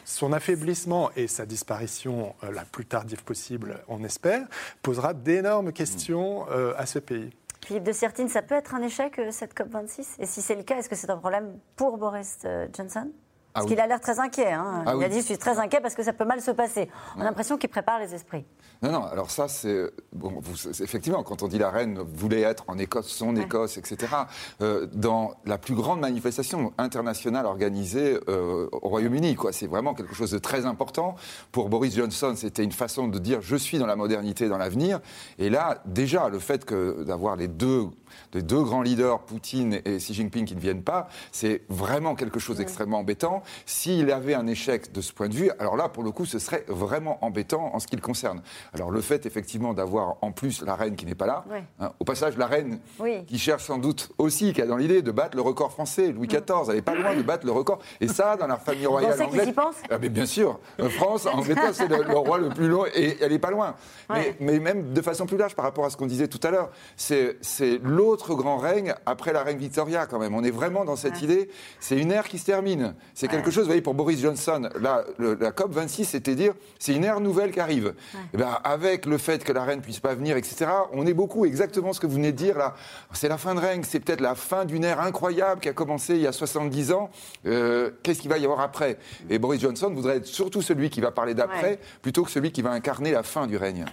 son affaiblissement et sa disparition euh, la plus tardive possible, on espère, posera d'énormes questions euh, à ce pays. Philippe de Sertine, ça peut être un échec, cette COP26 Et si c'est le cas, est-ce que c'est un problème pour Boris Johnson? Parce ah qu'il oui. a l'air très inquiet. Hein. Ah il oui. a dit Je suis très inquiet parce que ça peut mal se passer. On a l'impression qu'il prépare les esprits. Non, non, alors ça, c'est. Bon, effectivement, quand on dit la reine voulait être en Écosse, son ouais. Écosse, etc., euh, dans la plus grande manifestation internationale organisée euh, au Royaume-Uni, quoi. C'est vraiment quelque chose de très important. Pour Boris Johnson, c'était une façon de dire Je suis dans la modernité, dans l'avenir. Et là, déjà, le fait d'avoir les deux les deux grands leaders, Poutine et Xi Jinping, qui ne viennent pas, c'est vraiment quelque chose d'extrêmement embêtant. s'il avait un échec de ce point de vue, alors là, pour le coup, ce serait vraiment embêtant en ce qui le concerne. Alors le fait, effectivement, d'avoir en plus la reine qui n'est pas là, hein, au passage, la reine qui cherche sans doute aussi, qui a dans l'idée de battre le record français, Louis XIV, elle n'est pas loin de battre le record. Et ça, dans la famille royale anglaise... Ah, mais bien sûr, euh, France, Angleterre, c'est le, roi le plus long, et elle n'est pas loin. Mais, mais, même de façon plus large, par rapport à ce qu'on disait tout à l'heure, c'est l'autre grand règne après la reine Victoria, quand même. On est vraiment dans cette idée, c'est une ère qui se termine. C'est quelque chose, vous voyez, pour Boris Johnson, là, la COP26, c'était dire, c'est une ère nouvelle qui arrive. Et eh ben, avec le fait que la reine puisse pas venir, etc. On est beaucoup, exactement ce que vous venez de dire là. C'est la fin de règne, c'est peut-être la fin d'une ère incroyable qui a commencé il y a 70 ans. Euh, qu'est-ce qu'il va y avoir après? Et Boris Johnson voudrait être surtout celui qui va parler d'après plutôt que celui qui va incarner la fin du règne.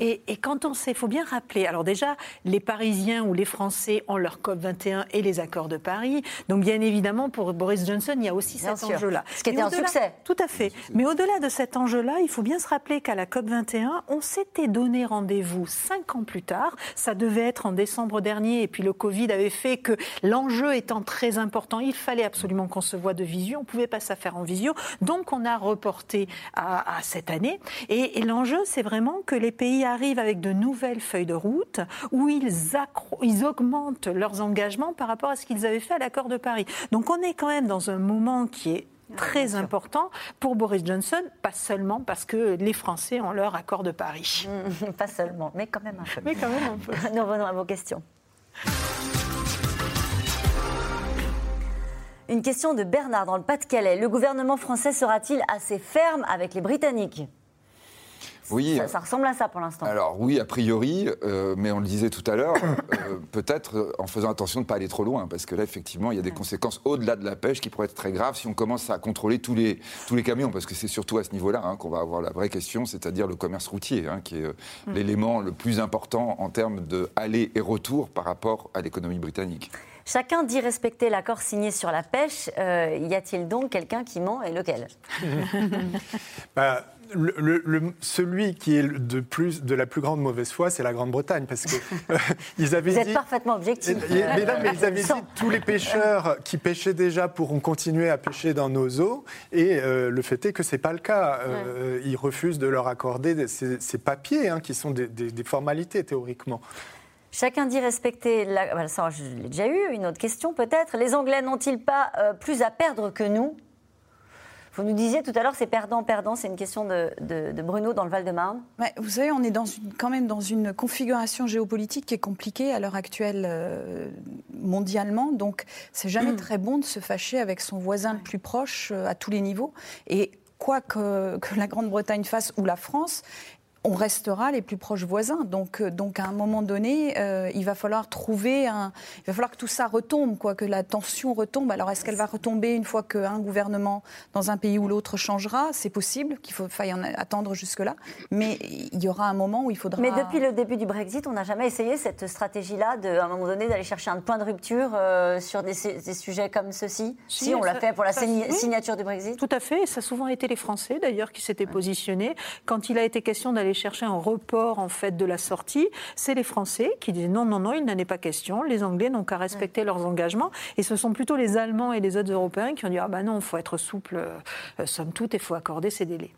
Et, quand on sait, il faut bien rappeler, alors déjà, les Parisiens ou les Français ont leur COP21 et les accords de Paris. Donc bien évidemment, pour Boris Johnson, il y a aussi bien cet enjeu-là. Ce qui était un succès. Tout à fait. Mais au-delà de cet enjeu-là, il faut bien se rappeler qu'à la COP21, on s'était donné rendez-vous cinq ans plus tard. Ça devait être en décembre dernier, et puis le Covid avait fait que l'enjeu étant très important, il fallait absolument qu'on se voit de visio. On ne pouvait pas s'affaire en visio, donc on a reporté à, cette année. Et, l'enjeu, c'est vraiment que les pays arrivent avec de nouvelles feuilles de route où ils, ils augmentent leurs engagements par rapport à ce qu'ils avaient fait à l'accord de Paris. Donc on est quand même dans un moment qui est très important pour Boris Johnson, pas seulement parce que les Français ont leur accord de Paris. pas seulement, mais quand même un peu. Mais quand même un peu. Nous revenons à vos questions. Une question de Bernard dans le Pas-de-Calais. Le gouvernement français sera-t-il assez ferme avec les Britanniques? Oui. Ça, ressemble à ça pour l'instant. Alors oui, a priori, euh, mais on le disait tout à l'heure, euh, peut-être euh, en faisant attention de ne pas aller trop loin, parce que là, effectivement, il y a des conséquences au-delà de la pêche qui pourraient être très graves si on commence à contrôler tous les, tous les camions, parce que c'est surtout à ce niveau-là hein, qu'on va avoir la vraie question, c'est-à-dire le commerce routier, hein, qui est mm. l'élément le plus important en termes de aller et retour par rapport à l'économie britannique. Chacun dit respecter l'accord signé sur la pêche. y a-t-il donc quelqu'un qui ment et lequel? Bah, celui qui est de, plus, de la plus grande mauvaise foi, c'est la Grande-Bretagne, parce que euh, ils avaient Vous êtes parfaitement objectif. mais, mais ils avaient dit tous les pêcheurs qui pêchaient déjà pourront continuer à pêcher dans nos eaux, et euh, le fait est que c'est pas le cas. Euh, ils refusent de leur accorder ces, papiers, hein, qui sont des, formalités théoriquement. Chacun dit respecter la... Ça, je l'ai déjà eu. Une autre question peut-être. Les Anglais n'ont-ils pas plus à perdre que nous? Vous nous disiez tout à l'heure, c'est perdant-perdant, c'est une question de, Bruno dans le Val-de-Marne. vous savez, on est dans une, quand même dans une configuration géopolitique qui est compliquée à l'heure actuelle euh, mondialement. Donc, c'est jamais mm. très bon de se fâcher avec son voisin le plus proche euh, à tous les niveaux. Et quoi que, que la Grande-Bretagne fasse ou la France, on restera les plus proches voisins. Donc, euh, donc à un moment donné, euh, il va falloir trouver un. Il va falloir que tout ça retombe, quoi, que la tension retombe. Alors, est-ce qu'elle va retomber une fois qu'un gouvernement dans un pays ou l'autre changera? C'est possible qu'il faut, faille en attendre jusque-là. Mais il y aura un moment où il faudra. Mais depuis le début du Brexit, on n'a jamais essayé cette stratégie-là, de, à un moment donné, d'aller chercher un point de rupture euh, sur des, sujets comme ceux-ci Si, on l'a fait pour la signature du Brexit Tout à fait. ça a souvent été les Français, d'ailleurs, qui s'étaient positionnés. Quand il a été question d'aller chercher un report en fait de la sortie, c'est les Français qui disent non, non, non, il n'en est pas question. Les Anglais n'ont qu'à respecter leurs engagements. Et ce sont plutôt les Allemands et les autres Européens qui ont dit ah ben non, il faut être souple, euh, somme toute, il faut accorder ces délais.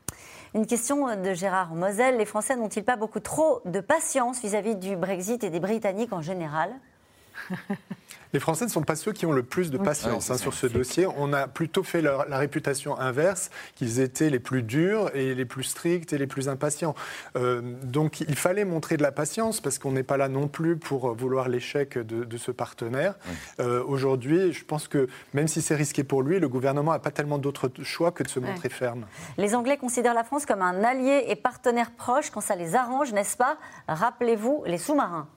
Une question de Gérard Moselle. Les Français n'ont-ils pas beaucoup trop de patience vis à -vis du Brexit et des Britanniques en général? Les Français ne sont pas ceux qui ont le plus de patience hein, sur ce dossier. On a plutôt fait la réputation inverse, qu'ils étaient les plus durs et les plus stricts et les plus impatients. Euh, donc il fallait montrer de la patience parce qu'on n'est pas là non plus pour vouloir l'échec de, ce partenaire. Euh, aujourd'hui, je pense que même si c'est risqué pour lui, le gouvernement n'a pas tellement d'autre choix que de se montrer ferme. Les Anglais considèrent la France comme un allié et partenaire proche quand ça les arrange, n'est-ce pas? Rappelez-vous les sous-marins.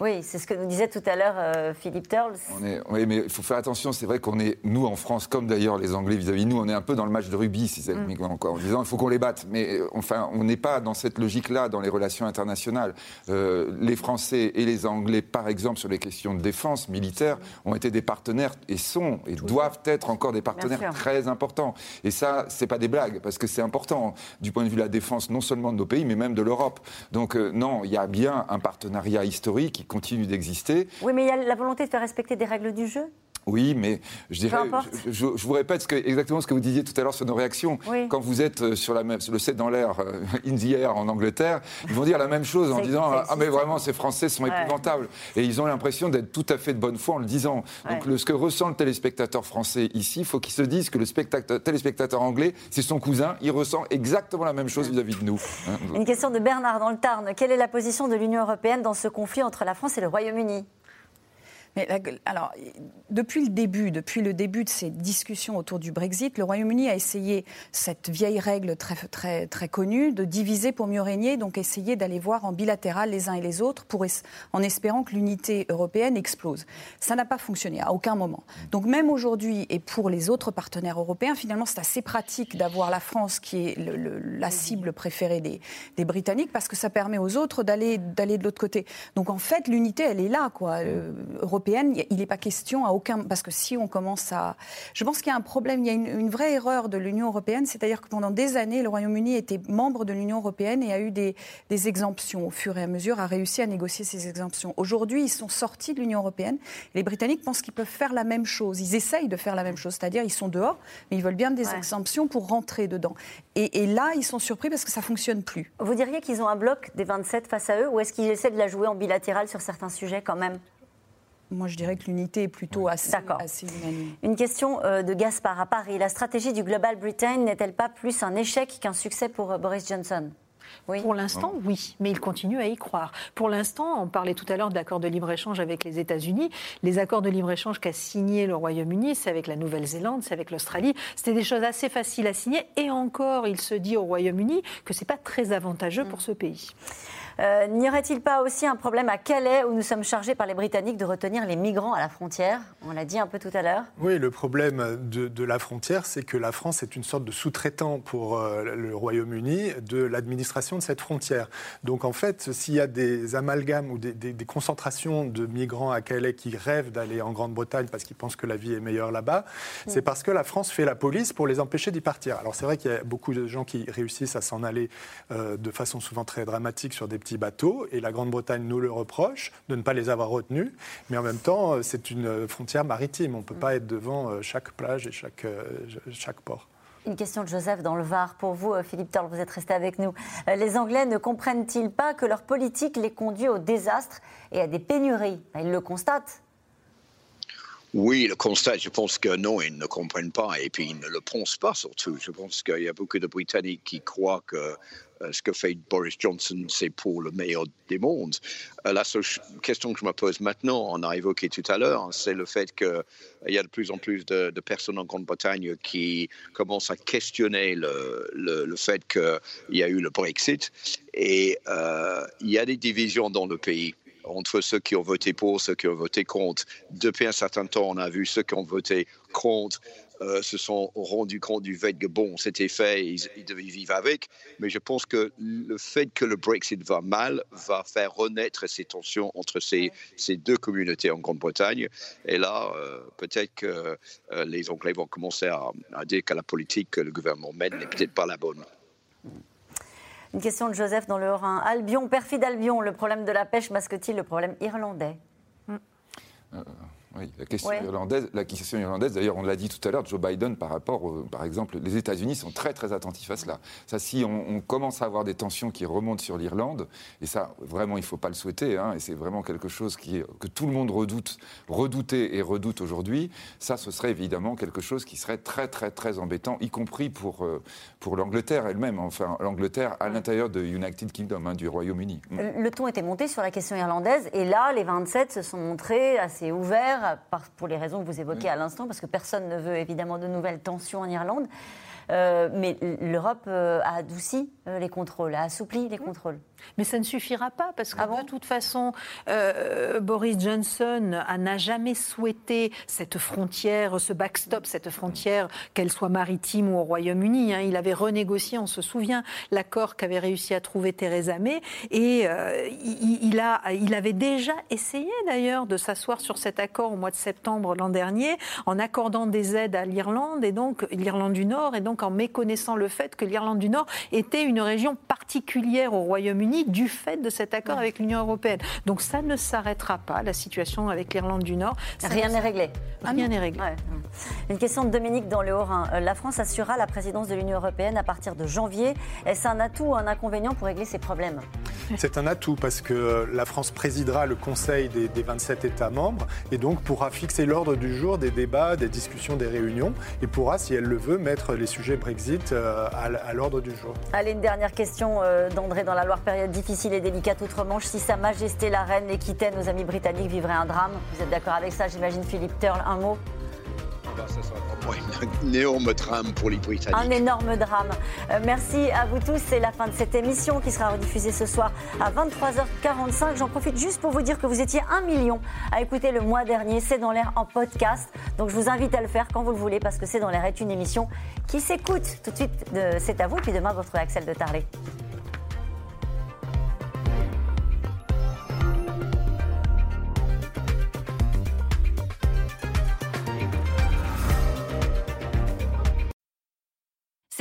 Oui, c'est ce que nous disait tout à l'heure euh, Philippe Turles. oui, mais il faut faire attention. C'est vrai qu'on est, nous en France, comme d'ailleurs les Anglais vis-à-vis de nous, on est un peu dans le match de rugby, si c'est mm. en disant il faut qu'on les batte. Mais euh, enfin, on n'est pas dans cette logique-là dans les relations internationales. Euh, les Français et les Anglais, par exemple, sur les questions de défense militaire, ont été des partenaires et sont et doivent être encore des partenaires très importants. Et ça, c'est pas des blagues, parce que c'est important du point de vue de la défense, non seulement de nos pays, mais même de l'Europe. Donc non, il y a bien un partenariat historique Oui, mais il y a la volonté de faire respecter des règles du jeu Oui, mais je dirais, je, vous répète ce que, exactement ce que vous disiez tout à l'heure sur nos réactions. Quand vous êtes euh, sur, la même, le set dans l'air, euh, in the air en Angleterre, ils vont dire la même chose en disant Ah, mais vraiment, ces Français sont épouvantables. Et ils ont l'impression d'être tout à fait de bonne foi en le disant. Donc, le, ce que ressent le téléspectateur français ici, il faut qu'il se dise que le téléspectateur anglais, c'est son cousin, il ressent exactement la même chose vis-à-vis de nous. Hein. Une question de Bernard dans le Tarn. Quelle est la position de l'Union européenne dans ce conflit entre la France et le Royaume-Uni? Mais alors, depuis le début, depuis le début de ces discussions autour du Brexit, le Royaume-Uni a essayé cette vieille règle très, très, très connue de diviser pour mieux régner, donc essayer d'aller voir en bilatéral les uns et les autres pour en espérant que l'unité européenne explose. Ça n'a pas fonctionné à aucun moment. Donc même aujourd'hui et pour les autres partenaires européens, finalement, c'est assez pratique d'avoir la France qui est la cible préférée des, des, Britanniques parce que ça permet aux autres d'aller d'aller de l'autre côté. Donc en fait, l'unité, elle est là, quoi. Euh, il n'est pas question à aucun. Parce que si on commence à. Je pense qu'il y a un problème, il y a une, vraie erreur de l'Union européenne, c'est-à-dire que pendant des années, le Royaume-Uni était membre de l'Union européenne et a eu des, exemptions au fur et à mesure, a réussi à négocier ces exemptions. Aujourd'hui, ils sont sortis de l'Union européenne. Les Britanniques pensent qu'ils peuvent faire la même chose. Ils essayent de faire la même chose, c'est-à-dire ils sont dehors, mais ils veulent bien des exemptions pour rentrer dedans. Et, et, là, ils sont surpris parce que ça fonctionne plus. Vous diriez qu'ils ont un bloc des 27 face à eux, ou est-ce qu'ils essaient de la jouer en bilatéral sur certains sujets quand même? Moi, je dirais que l'unité est plutôt assez, assez unanime. Une question euh, de Gaspard à Paris. La stratégie du Global Britain n'est-elle pas plus un échec qu'un succès pour euh, Boris Johnson? Oui. Pour l'instant, oui, mais il continue à y croire. Pour l'instant, on parlait tout à l'heure d'accords de libre-échange avec les États-Unis. Les accords de libre-échange qu'a signé le Royaume-Uni, c'est avec la Nouvelle-Zélande, c'est avec l'Australie. C'était des choses assez faciles à signer. Et encore, il se dit au Royaume-Uni que ce n'est pas très avantageux pour ce pays. Euh, n'y aurait-il pas aussi un problème à Calais où nous sommes chargés par les Britanniques de retenir les migrants à la frontière? On l'a dit un peu tout à l'heure. Oui, le problème de, la frontière, c'est que la France est une sorte de sous-traitant pour euh, le Royaume-Uni de l'administration de cette frontière. Donc en fait, s'il y a des amalgames ou des, concentrations de migrants à Calais qui rêvent d'aller en Grande-Bretagne parce qu'ils pensent que la vie est meilleure là-bas, c'est parce que la France fait la police pour les empêcher d'y partir. Alors c'est vrai qu'il y a beaucoup de gens qui réussissent à s'en aller euh, de façon souvent très dramatique sur des petits bateaux, et la Grande-Bretagne nous le reproche de ne pas les avoir retenus, mais en même temps, euh, c'est une frontière maritime. On ne peut pas être devant euh, chaque plage et chaque, euh, chaque port. Une question de Joseph dans le Var. Pour vous, Philippe Torl, vous êtes resté avec nous. Les Anglais ne comprennent-ils pas que leur politique les conduit au désastre et à des pénuries? Ils le constatent. Oui, le constat, je pense que non, ils ne comprennent pas et puis ils ne le pensent pas surtout. Je pense qu'il y a beaucoup de Britanniques qui croient que euh, ce que fait Boris Johnson, c'est pour le meilleur des mondes. Euh, la seule question que je me pose maintenant, on a évoqué tout à l'heure, c'est le fait qu'il y a de plus en plus de, personnes en Grande-Bretagne qui commencent à questionner le, fait qu'il y a eu le Brexit et euh, il y a des divisions dans le pays entre ceux qui ont voté pour, ceux qui ont voté contre. Depuis un certain temps, on a vu ceux qui ont voté contre euh, se sont rendus compte du fait que bon, c'était fait, ils, devaient vivre avec. Mais je pense que le fait que le Brexit va mal va faire renaître ces tensions entre ces, ces deux communautés en Grande-Bretagne. Et là, euh, peut-être que euh, les Anglais vont commencer à, à dire que la politique que le gouvernement mène n'est peut-être pas la bonne. Une question de Joseph dans le Rhin. Albion, perfide Albion, le problème de la pêche masque-t-il le problème irlandais? Euh, oui, la question irlandaise, la question irlandaise, d'ailleurs, on l'a dit tout à l'heure, Joe Biden, par rapport, par exemple, les États-Unis sont très très attentifs à cela. Ça, si on, commence à avoir des tensions qui remontent sur l'Irlande, et ça, vraiment, il ne faut pas le souhaiter, hein, et c'est vraiment quelque chose qui que tout le monde redoute, redoutait et redoute aujourd'hui. Ça, ce serait évidemment quelque chose qui serait très très très embêtant, y compris pour euh, pour l'Angleterre elle-même. Enfin, l'Angleterre à l'intérieur de United Kingdom, hein, du Royaume-Uni. Le ton était monté sur la question irlandaise, et là, les 27 se sont montrés assez ouverts pour les raisons que vous évoquez à l'instant, parce que personne ne veut évidemment de nouvelles tensions en Irlande. Euh, mais l'Europe euh, a adouci les contrôles, a assoupli les contrôles. Mais ça ne suffira pas parce que ah de toute façon, Boris Johnson n'a jamais souhaité cette frontière, ce backstop, cette frontière, qu'elle soit maritime ou au Royaume-Uni. Hein. Il avait renégocié, on se souvient, l'accord qu'avait réussi à trouver Theresa May, et il, a, il avait déjà essayé d'ailleurs de s'asseoir sur cet accord au mois de septembre l'an dernier, en accordant des aides à l'Irlande et donc l'Irlande du Nord, et donc en méconnaissant le fait que l'Irlande du Nord était une région particulière au Royaume-Uni du fait de cet accord avec l'Union européenne. Donc ça ne s'arrêtera pas, la situation avec l'Irlande du Nord. Rien n'est réglé. Rien n'est réglé. Une question de Dominique dans le Haut-Rhin. Euh, la France assurera la présidence de l'Union européenne à partir de janvier. Est-ce un atout ou un inconvénient pour régler ces problèmes? C'est un atout parce que euh, la France présidera le Conseil des, 27 États membres et donc pourra fixer l'ordre du jour des débats, des discussions, des réunions et pourra, si elle le veut, mettre les sujets Brexit euh, à, l'ordre du jour. Allez, une dernière question d'André dans la Loire, période difficile et délicate outre-Manche. Si Sa Majesté la Reine les quittait, nos amis britanniques vivraient un drame. Vous êtes d'accord avec ça, j'imagine, Philippe Turle Un mot un énorme drame pour les Britanniques. Un énorme drame. Euh, merci à vous tous. C'est la fin de cette émission qui sera rediffusée ce soir à 23h45. J'en profite juste pour vous dire que vous étiez un million à écouter le mois dernier C'est dans l'air en podcast. Donc je vous invite à le faire quand vous le voulez parce que C'est dans l'air est une émission qui s'écoute. Tout de suite, c'est à vous. Puis demain, vous retrouvez Axel de Tarlet.